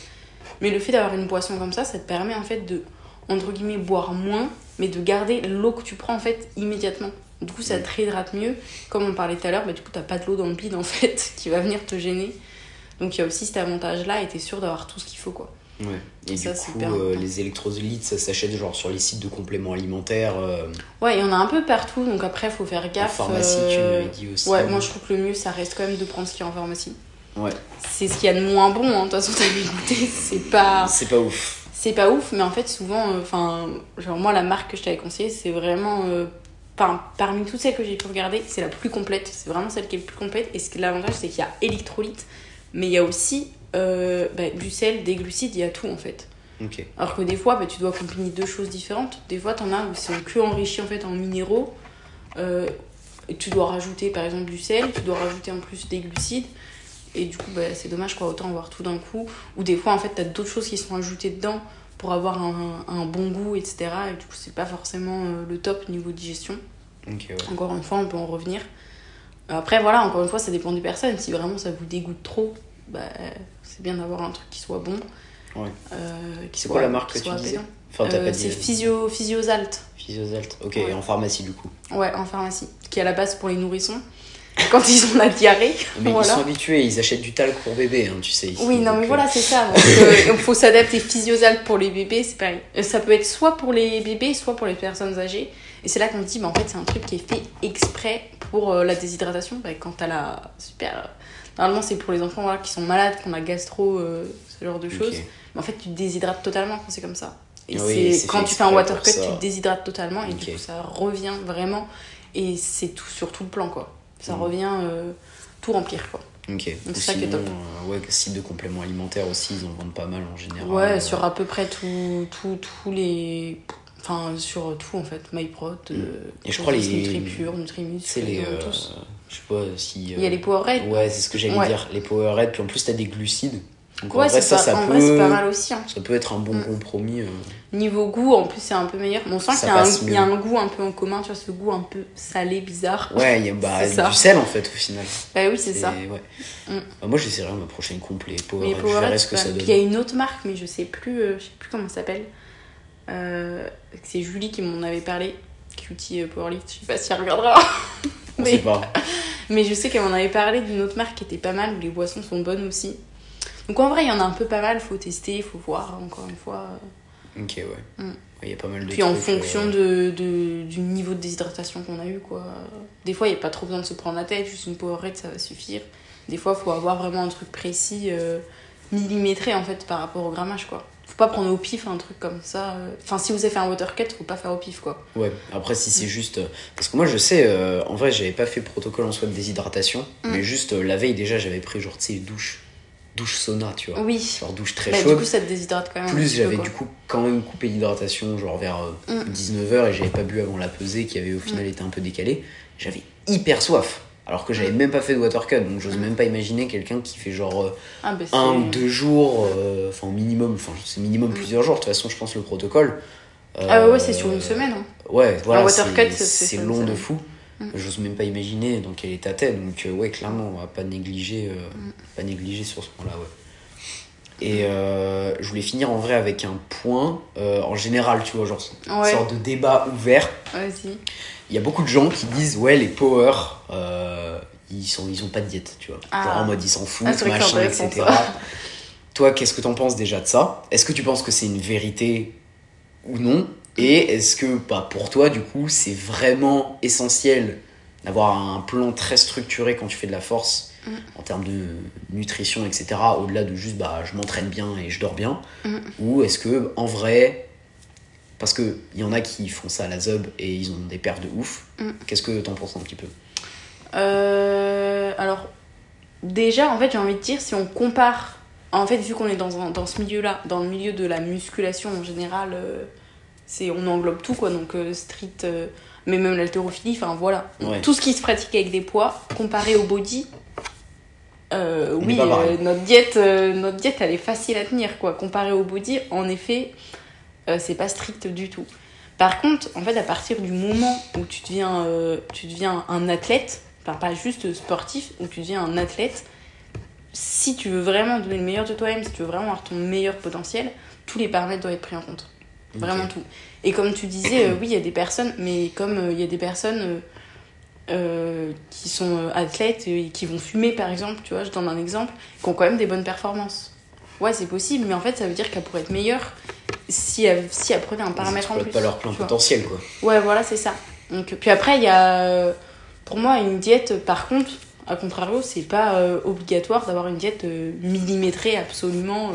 Mais le fait d'avoir une boisson comme ça, ça te permet en fait de, entre guillemets, boire moins, mais de garder l'eau que tu prends en fait immédiatement. Du coup, ça te réhydrate mieux. Comme on parlait tout à l'heure, bah, du coup, t'as pas de l'eau dans le bide en fait qui va venir te gêner. Donc il y a aussi cet avantage-là et t'es sûr d'avoir tout ce qu'il faut quoi. Ouais. Et Ça, du coup, euh, les électrolytes, ça s'achète genre sur les sites de compléments alimentaires. euh, Ouais, il y en a un peu partout, donc après, faut faire en gaffe. pharmacie, tu euh, m'avais dit aussi. Ouais, moi je trouve que le mieux, ça reste quand même de prendre ce qu'il y a en pharmacie. Ouais. C'est ce qu'il y a de moins bon, hein. de toute façon, t'avais goûté, c'est pas. C'est pas ouf. C'est pas ouf, mais en fait, souvent, euh, enfin, genre moi, la marque que je t'avais conseillée, c'est vraiment par- parmi toutes celles que j'ai pu regarder, c'est la plus complète. C'est vraiment celle qui est le plus complète. Et ce que l'avantage, c'est qu'il y a électrolyte, mais il y a aussi euh, bah, du sel, des glucides, il y a tout en fait. Ok. Alors que des fois, bah, tu dois combiner deux choses différentes. Des fois, t'en as où c'est que enrichi en fait en minéraux. Euh, et tu dois rajouter par exemple du sel, tu dois rajouter en plus des glucides. Et du coup, bah, c'est dommage quoi, autant avoir tout d'un coup. Ou des fois, en fait, t'as d'autres choses qui sont ajoutées dedans pour avoir un, un bon goût, etc. Et du coup, c'est pas forcément euh, le top niveau digestion. Ok, ouais. Encore une fois, on peut en revenir. Après, voilà, encore une fois, ça dépend des personnes. Si vraiment ça vous dégoûte trop, bah, c'est bien d'avoir un truc qui soit bon. Ouais. Euh, qui C'est soit- quoi la marque que tu disais. Enfin, t'as Euh, pas c'est dit. physio, Physiosalt. Physiosalt. Ok, Ouais. et en pharmacie du coup. Ouais, en pharmacie. Qui est à la base pour les nourrissons. Quand ils ont la diarrhée. Mais voilà. ils sont habitués, ils achètent du talc pour bébé, hein, tu sais. ici, Oui, non, mais euh, voilà, c'est ça. Euh, il faut s'adapter. Physiosalt pour les bébés, c'est pareil. Euh, Ça peut être soit pour les bébés, soit pour les personnes âgées. Et c'est là qu'on se dit, bah, en fait, c'est un truc qui est fait exprès pour euh, la déshydratation. Bah, quand t'as la. Super. Normalement, c'est pour les enfants voilà, qui sont malades, qui ont la gastro, euh, ce genre de choses. Mais en fait, tu te déshydrates totalement quand c'est comme ça. Et Oui, c'est quand tu fais un water cut, ça. tu te déshydrates totalement et du coup, ça revient vraiment. Et c'est tout sur tout le plan, quoi. Ça Mm. revient tout tout remplir, quoi. Ok. Donc c'est ça qui est top. euh, ouais, site de compléments alimentaires aussi, ils en vendent pas mal en général. Ouais, euh, sur à peu près tout- tout- tous les. Enfin, sur tout en fait. MyProt, euh, Mm. Et je crois les- NutriPure, Nutrimus, C'est les. euh, tous. Je sais pas si. Il y a euh, les Powerade. Ouais, c'est ce que j'allais Ouais. dire. Les Powerade, puis en plus, t'as des glucides. Donc en Ouais, vrai, c'est ça, pas, ça en peut. vrai, c'est pas mal aussi. hein. Ça peut être un bon Mm. compromis. euh. Niveau goût, en plus, c'est un peu meilleur. Mais on sent qu'il y, y a un goût un peu en commun, tu vois, ce goût un peu salé, bizarre. Ouais, il y a bah, ça. du sel en fait au final. Bah oui, c'est ça. Ouais. Mm. Bah, moi, j'essaierai ma prochaine complet. Powerade, je Powerade, verrai ce que ça donne. Puis il y a une autre marque, mais je sais plus, euh, je sais plus comment ça s'appelle. Euh, c'est Julie qui m'en avait parlé. Cutie euh, Powerlift, je sais pas si elle regardera. On mais- sait pas. Mais je sais qu'elle m'en avait parlé d'une autre marque qui était pas mal, où les boissons sont bonnes aussi. Donc en vrai, il y en a un peu pas mal, faut tester, faut voir, encore une fois. Ok, ouais. Mm. Il y a pas mal de Puis en fonction euh, de, de- du niveau de déshydratation qu'on a eu, quoi. Des fois, il n'y a pas trop besoin de se prendre la tête, juste une Powerade, ça va suffire. Des fois, il faut avoir vraiment un truc précis, euh, millimétré, en fait, par rapport au grammage, quoi. Pas prendre au pif un truc comme ça. euh. Enfin, si vous avez fait un water cut, faut pas faire au pif, quoi. Ouais, après si c'est juste... euh, Parce que moi je sais, euh, en vrai j'avais pas fait protocole en soi de déshydratation, Mm. mais juste euh, la veille déjà j'avais pris genre, tu sais, douche, douche sauna, tu vois. Oui. Genre douche très Bah, du chaude. coup, ça te déshydrate quand même. Plus j'avais du coup quand même coupé l'hydratation genre vers Mm. 19h et j'avais pas bu avant la pesée qui avait au final été un peu décalée. J'avais hyper soif. Alors que j'avais même pas fait de water cut, donc j'ose même pas imaginer quelqu'un qui fait genre euh, Ah, bah, un ou deux jours, euh, enfin au minimum, enfin c'est minimum Mm. plusieurs jours, de toute façon je pense le protocole. Ah ouais, c'est euh, sur une semaine. hein. Ouais, voilà, water c'est- long de fou. Mm. J'ose même pas imaginer dans quel état t'es, donc euh, ouais, clairement, on va pas négliger, euh, Mm. pas négliger sur ce point-là, ouais. Et euh, je voulais finir en vrai avec un point, euh, en général, tu vois, genre une Ouais. sorte de débat ouvert. Vas-y. Il y a beaucoup de gens qui disent, ouais, les power, euh, ils, sont, ils ont pas de diète, tu vois. Ah. Genre en mode ils s'en foutent, Ah, machin, etc. Toi, qu'est-ce que t'en penses déjà de ça? Est-ce que tu penses que c'est une vérité ou non? Et est-ce que bah, pour toi, du coup, c'est vraiment essentiel d'avoir un plan très structuré quand tu fais de la force Mm. en termes de nutrition, etc. Au-delà de juste bah, je m'entraîne bien et je dors bien? Mm. Ou est-ce que en vrai, parce qu'il y en a qui font ça à la zob et ils ont des pertes de ouf, Mm. qu'est-ce que t'en penses un petit peu Euh, alors, déjà, en fait, j'ai envie de dire, si on compare, en fait, vu qu'on est dans, dans ce milieu-là, dans le milieu de la musculation en général, euh, c'est on englobe tout, quoi, donc euh, street, mais même l'haltérophilie, enfin voilà. Ouais. Tout ce qui se pratique avec des poids, comparé au body, euh, oui, euh, notre, diète, euh, notre diète, elle est facile à tenir, quoi. Comparé au body, en effet, euh, c'est pas strict du tout. Par contre, en fait, à partir du moment où tu deviens, euh, tu deviens un athlète, enfin pas juste sportif, où tu deviens un athlète, si tu veux vraiment donner le meilleur de toi-même, si tu veux vraiment avoir ton meilleur potentiel, tous les paramètres doivent être pris en compte. Vraiment tout. Et comme tu disais, euh, oui, il y a des personnes, mais comme euh, il y a des personnes euh, qui sont athlètes et qui vont fumer, par exemple, tu vois, je donne un exemple, qui ont quand même des bonnes performances. Ouais, c'est possible, mais en fait, ça veut dire qu'elle pourrait être meilleure si elle, si elle prenait un paramètre en plus. pas leur plein potentiel, quoi. Ouais, voilà, c'est ça. Donc, puis après, il y a. Pour moi, une diète, par contre, à contrario, c'est pas euh, obligatoire d'avoir une diète euh, millimétrée, absolument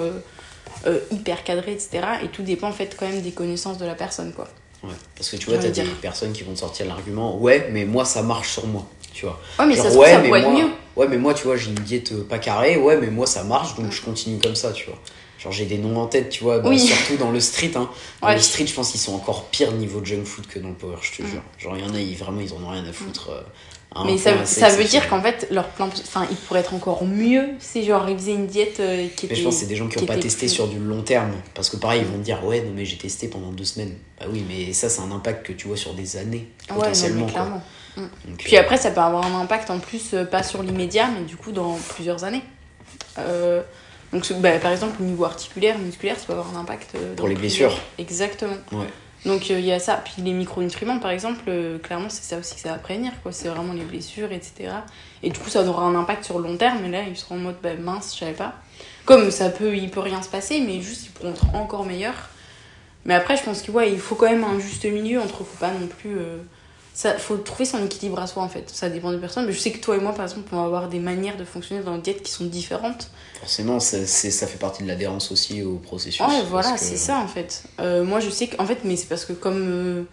euh, hyper cadrée, etc. Et tout dépend, en fait, quand même des connaissances de la personne, quoi. Ouais. Parce que tu vois, t'as des personnes qui vont te sortir l'argument Ouais, mais moi, ça marche sur moi. Tu vois. Ouais, mais Genre, ça se trouve, ouais, ça mais pourrait être mieux. Ouais, mais moi, tu vois, j'ai une diète euh, pas carrée. Ouais, mais moi, ça marche, donc je continue comme ça, tu vois. Genre, j'ai des noms en tête, tu vois. bah, Oui. Surtout dans le street. Hein. Dans Ouais. le street, je pense qu'ils sont encore pire niveau junk food que dans le power, je te Mm. jure. Genre, il y en a, ils, vraiment, ils en ont rien à foutre. euh, à Mais ça, ça veut dire qu'en fait, leur plan. Enfin, il pourrait être encore mieux si, genre, ils faisaient une diète euh, qui était. Mais je pense que c'est des gens qui n'ont pas testé plus- sur du long terme. Parce que pareil, ils vont te dire Ouais, non, mais j'ai testé pendant deux semaines. Bah oui, mais ça, c'est un impact que tu vois sur des années, Ouais, non, potentiellement. mais quoi. Donc, Puis euh, après, ça peut avoir un impact en plus, euh, pas sur l'immédiat, mais du coup dans plusieurs années. Euh, donc, bah, par exemple, au niveau articulaire, musculaire, ça peut avoir un impact. dans Pour les plusieurs- blessures. Exactement. Ouais. Donc, euh, il y a ça. Puis les micronutriments, par exemple, euh, clairement, c'est ça aussi que ça va prévenir. C'est vraiment les blessures, etc. Et du coup, ça aura un impact sur le long terme. Et là, ils seront en mode bah, mince, je savais pas. Comme ça peut, il peut rien se passer, mais juste ils pourront être encore meilleurs. Mais après, je pense qu'il ouais, il faut quand même un juste milieu entre. Faut pas non plus. euh, ça faut trouver son équilibre à soi en fait ça dépend des personnes mais je sais que toi et moi par exemple on va avoir des manières de fonctionner dans la diète qui sont différentes Forcément, ça, ça fait partie de l'adhérence aussi au processus. ouais voilà que- c'est ça en fait Euh, moi je sais qu'en fait mais c'est parce que comme euh,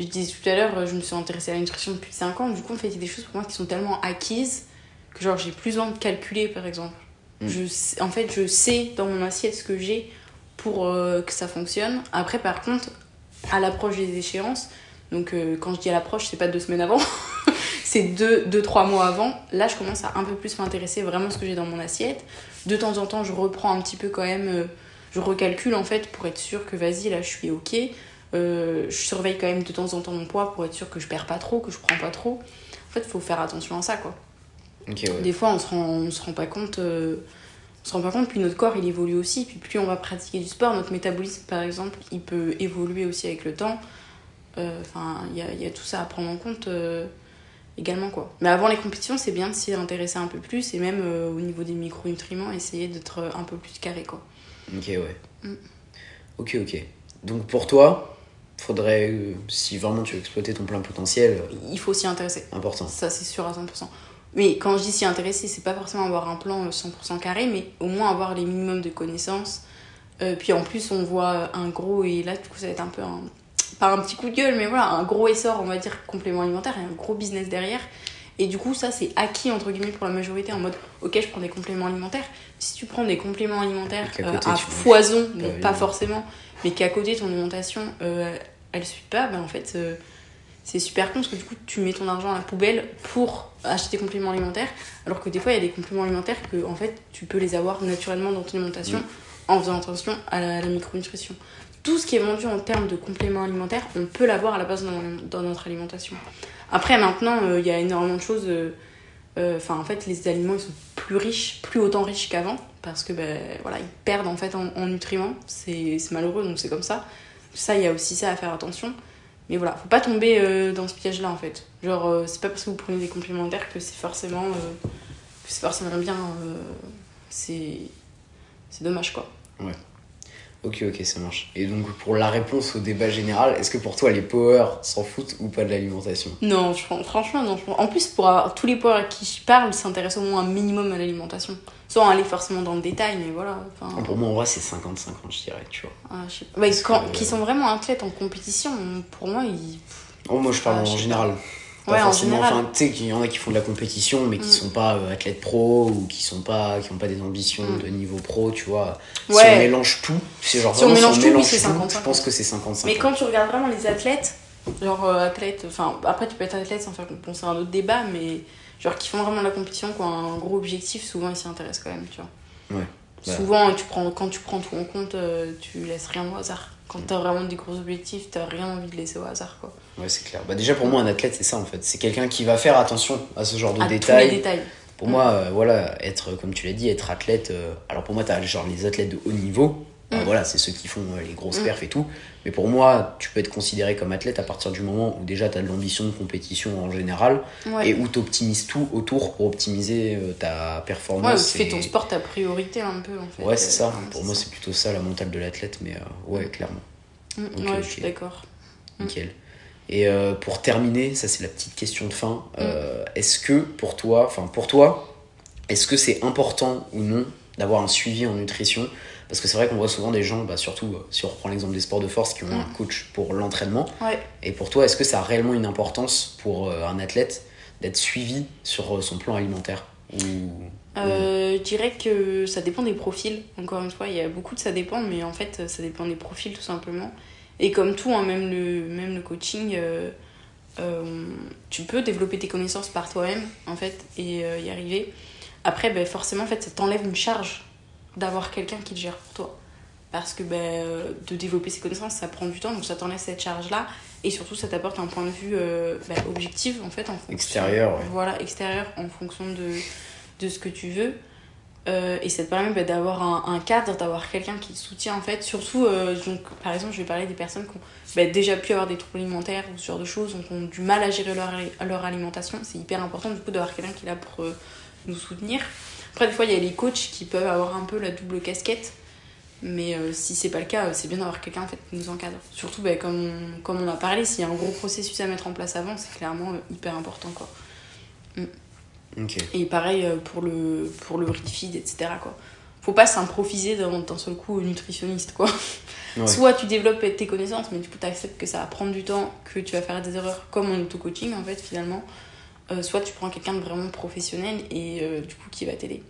je disais tout à l'heure je me suis intéressée à la nutrition depuis 5 ans du coup en fait il y a des choses pour moi qui sont tellement acquises que genre j'ai plus besoin de calculer par exemple Mm. je sais- en fait je sais dans mon assiette ce que j'ai pour euh, que ça fonctionne après par contre à l'approche des échéances donc euh, quand je dis à l'approche c'est pas deux semaines avant c'est deux, deux, trois mois avant. Là, je commence à un peu plus m'intéresser vraiment à ce que j'ai dans mon assiette. De temps en temps, je reprends un petit peu quand même, euh, je recalcule en fait pour être sûr que vas-y, là, je suis ok. Euh, je surveille quand même de temps en temps mon poids pour être sûr que je perds pas trop, que je prends pas trop. En fait, il faut faire attention à ça, quoi. Ouais. Des fois, on se rend, on se rend pas compte. on se rend pas compte, puis notre corps il évolue aussi. Puis plus on va pratiquer du sport, notre métabolisme par exemple, il peut évoluer aussi avec le temps. Euh, Enfin, il y a, il y a tout ça à prendre en compte euh, également quoi. Mais avant les compétitions, c'est bien de s'y intéresser un peu plus et même euh, au niveau des micronutriments, essayer d'être un peu plus carré quoi. Ok, ouais. Mm. Ok, ok. Donc pour toi, faudrait, euh, si vraiment tu veux exploiter ton plein potentiel, euh, Il faut s'y intéresser. important. Ça, c'est sûr à 100%. Mais quand je dis s'y intéresser, c'est pas forcément avoir un plan euh, 100% carré, mais au moins avoir les minimums de connaissances. Puis en plus, on voit un gros, et là, du coup, ça va être un peu un. Pas un petit coup de gueule, mais voilà, un gros essor, on va dire, complément alimentaire et un gros business derrière. Et du coup, ça, c'est acquis, entre guillemets, pour la majorité, en mode, ok, je prends des compléments alimentaires. Si tu prends des compléments alimentaires euh, à foison, pas, forcément, mais qu'à côté, ton alimentation, euh, elle suit pas, ben en fait. euh, c'est super con parce que du coup tu mets ton argent à la poubelle pour acheter des compléments alimentaires alors que des fois il y a des compléments alimentaires que en fait tu peux les avoir naturellement dans ton alimentation en faisant attention à la, à la micronutrition. Tout ce qui est vendu en termes de compléments alimentaires, on peut l'avoir à la base dans, notre alimentation. Après maintenant euh, il y a énormément de choses euh, euh, enfin en fait les aliments ils sont plus riches, plus autant riches qu'avant parce que ben voilà, ils perdent en fait en, en nutriments, c'est malheureux donc c'est comme ça. Ça il y a aussi ça à faire attention. Mais voilà, faut pas tomber dans ce piège-là en fait. Genre, c'est pas parce que vous prenez des complémentaires que c'est forcément, que forcément bien. c'est dommage quoi. Ok, ok, ça marche. Et donc pour la réponse au débat général, est-ce que pour toi les power s'en foutent ou pas de l'alimentation? Non, je, pense- franchement, non. je pense- En plus, pour avoir tous les poids à qui je parle, s'intéressent au moins un minimum à l'alimentation. Sans aller forcément dans le détail, mais voilà. enfin, Pour moi en vrai c'est 50-50 je dirais, tu vois. ah, je sais pas. Parce quand- que- qui sont vraiment athlètes en compétition, pour moi, ils. Oh, moi je parle Ah, en général. Pas Ouais, en forcément, enfin, tu sais qu'il y en a qui font de la compétition mais qui Mm. sont pas euh, athlètes pro ou qui sont pas qui ont pas des ambitions Mm. de niveau pro, tu vois. Si Ouais. on mélange tout, c'est genre Si on mélange tout, oui, c'est tout, 50-50. je pense que c'est 55. Mais quand tu regardes vraiment les athlètes, genre euh, athlètes, enfin après tu peux être athlète sans faire bon c'est un autre débat, mais genre qui font vraiment la compétition, qui ont un gros objectif, souvent ils s'y intéressent quand même, tu vois. Ouais. Souvent tu prends, quand tu prends tout en compte, euh, tu laisses rien au hasard. Quand t'as vraiment des gros objectifs, t'as rien envie de laisser au hasard quoi. Ouais, c'est clair. Bah, déjà pour moi un athlète c'est ça en fait, c'est quelqu'un qui va faire attention à ce genre de à tous les détails. détails. Pour moi, euh, voilà, être, comme tu l'as dit, être athlète. euh, alors pour moi, t'as genre les athlètes de haut niveau. Bah, Mm. voilà, c'est ceux qui font euh, les grosses Mm. perfs et tout. Mais pour moi, tu peux être considéré comme athlète à partir du moment où déjà t'as de l'ambition de compétition en général Ouais. et où t'optimises tout autour pour optimiser euh, ta Ouais, performance. tu fais ton sport ta priorité un peu en fait. Ouais, c'est ça. Euh, pour moi, c'est plutôt ça la mentale de l'athlète. Mais euh, ouais, clairement. Mm, Ok, ouais, ok. je suis d'accord. Nickel. Et euh, pour terminer, ça c'est la petite question de fin. euh, est-ce que pour toi, enfin pour toi, est-ce que c'est important ou non d'avoir un suivi en nutrition Parce que c'est vrai qu'on voit souvent des gens, bah, surtout euh, si on reprend l'exemple des sports de force, qui ont un coach pour l'entraînement. Ouais. Et pour toi, est-ce que ça a réellement une importance pour euh, un athlète d'être suivi sur euh, son plan alimentaire ou... Euh, je dirais que ça dépend des profils. Encore une fois, il y a beaucoup de ça dépend, mais en fait, ça dépend des profils tout simplement. Et comme tout, hein, même, le, même le coaching, euh, euh, tu peux développer tes connaissances par toi-même, en fait, et y arriver. Après, ben, forcément, en fait, ça t'enlève une charge d'avoir quelqu'un qui te gère pour toi. Parce que ben, euh, de développer ses connaissances, ça prend du temps, donc ça t'enlève cette charge-là. Et surtout, ça t'apporte un point de vue euh, ben, objectif, en fait. En fonction, Extérieur, ouais. Voilà, extérieur, en fonction de, de ce que tu veux. Euh, et ça te permet bah, d'avoir un, un cadre, d'avoir quelqu'un qui te soutient en fait. Surtout, euh, donc, par exemple, je vais parler des personnes qui ont bah, déjà pu avoir des troubles alimentaires ou ce genre de choses, donc ont du mal à gérer leur, leur alimentation. C'est hyper important du coup d'avoir quelqu'un qui est là pour euh, nous soutenir. Après, des fois, il y a les coachs qui peuvent avoir un peu la double casquette. Mais euh, si c'est pas le cas, euh, c'est bien d'avoir quelqu'un en fait, qui nous encadre. Surtout, bah, comme, on, comme on a parlé, s'il y a un gros processus à mettre en place avant, c'est clairement euh, hyper important. Quoi. Ok. Et pareil pour le, pour le refeed, etc. Quoi. Faut pas s'improviser d'un d'un seul coup nutritionniste. Quoi. Ouais. Soit tu développes tes connaissances, mais du coup tu acceptes que ça va prendre du temps, que tu vas faire des erreurs comme en auto-coaching en fait finalement. Euh, soit tu prends quelqu'un de vraiment professionnel et euh, du coup qui va t'aider.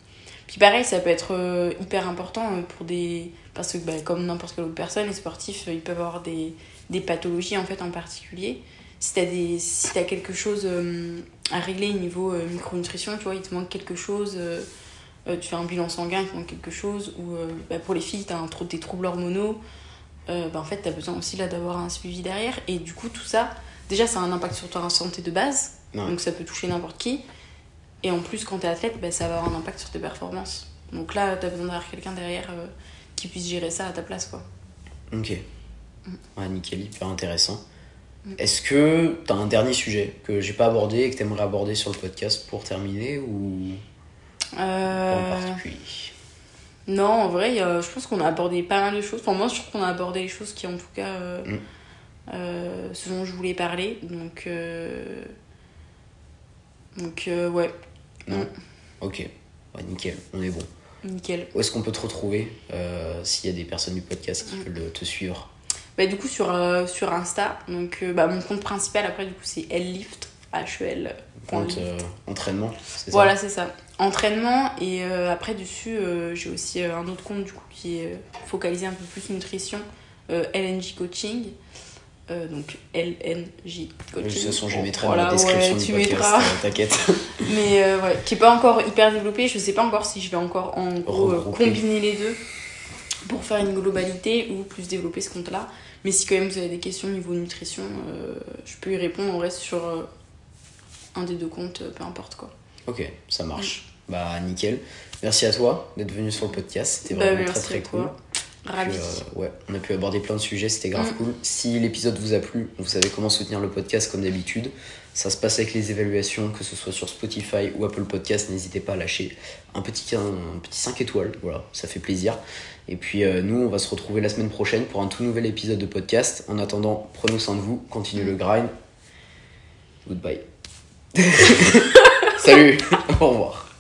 Puis pareil, ça peut être euh, hyper important pour des... Parce que bah, comme n'importe quelle autre personne, les sportifs, ils peuvent avoir des, des pathologies en fait en particulier. Si t'as des... si t'as quelque chose à régler au niveau micronutrition, tu vois, il te manque quelque chose, tu fais un bilan sanguin, il te manque quelque chose, ou bah, pour les filles, t'as un, des troubles hormonaux, bah, en fait, t'as besoin aussi d'avoir un suivi derrière. Et du coup, tout ça, déjà, ça a un impact sur ta santé de base, Ouais. donc ça peut toucher n'importe qui. Et en plus, quand t'es athlète, bah, ça va avoir un impact sur tes performances. Donc là, t'as besoin d'avoir quelqu'un derrière euh, qui puisse gérer ça à ta place, quoi. Ok. Mm. Ouais, nickel, hyper intéressant. Est-ce que tu as un dernier sujet que j'ai pas abordé et que tu aimerais aborder sur le podcast pour terminer ou en Euh, particulier? Non, en vrai, a- je pense qu'on a abordé pas mal de choses. Enfin, moi, je trouve qu'on a abordé les choses qui, en tout cas, euh, Mm. ce dont je voulais parler. Donc, donc euh, ouais, Non Ok, ouais, nickel, on est bon. nickel. Où est-ce qu'on peut te retrouver euh, s'il y a des personnes du podcast qui Mm. veulent te suivre Bah, du coup, sur, euh, sur Insta, donc, euh, bah, mon compte principal, après, du coup, c'est Llift, H-E-L. Compte euh, entraînement c'est Voilà, c'est ça. Entraînement, et euh, après, dessus, euh, j'ai aussi euh, un autre compte, du coup, qui est euh, focalisé un peu plus nutrition, euh, LNJ Coaching. Euh, donc LNJ Coaching. De toute façon, je mettrai voilà, dans la description ouais, du tu podcast, mettras. euh, t'inquiète. Mais euh, ouais, qui est pas encore hyper développé. Je sais pas encore si je vais encore en gros euh, combiner les deux pour faire une globalité ou plus développer ce compte-là. Mais si quand même vous avez des questions au niveau nutrition, euh, je peux y répondre. On reste sur euh, un des deux comptes, peu importe quoi. Ok, ça marche. Bah nickel. Merci à toi d'être venu sur le podcast, c'était Bah, vraiment merci très très cool. toi. Ravi. Euh, ouais, on a pu aborder plein de sujets, c'était grave Mm. cool. Si l'épisode vous a plu, vous savez comment soutenir le podcast comme d'habitude. Ça se passe avec les évaluations, que ce soit sur Spotify ou Apple Podcast. N'hésitez pas à lâcher un petit, un, petit 5 étoiles, voilà, ça fait plaisir. Et puis euh, nous, on va se retrouver la semaine prochaine pour un tout nouvel épisode de podcast. En attendant, prenez soin de vous, continuez le grind. Goodbye. Salut, au revoir.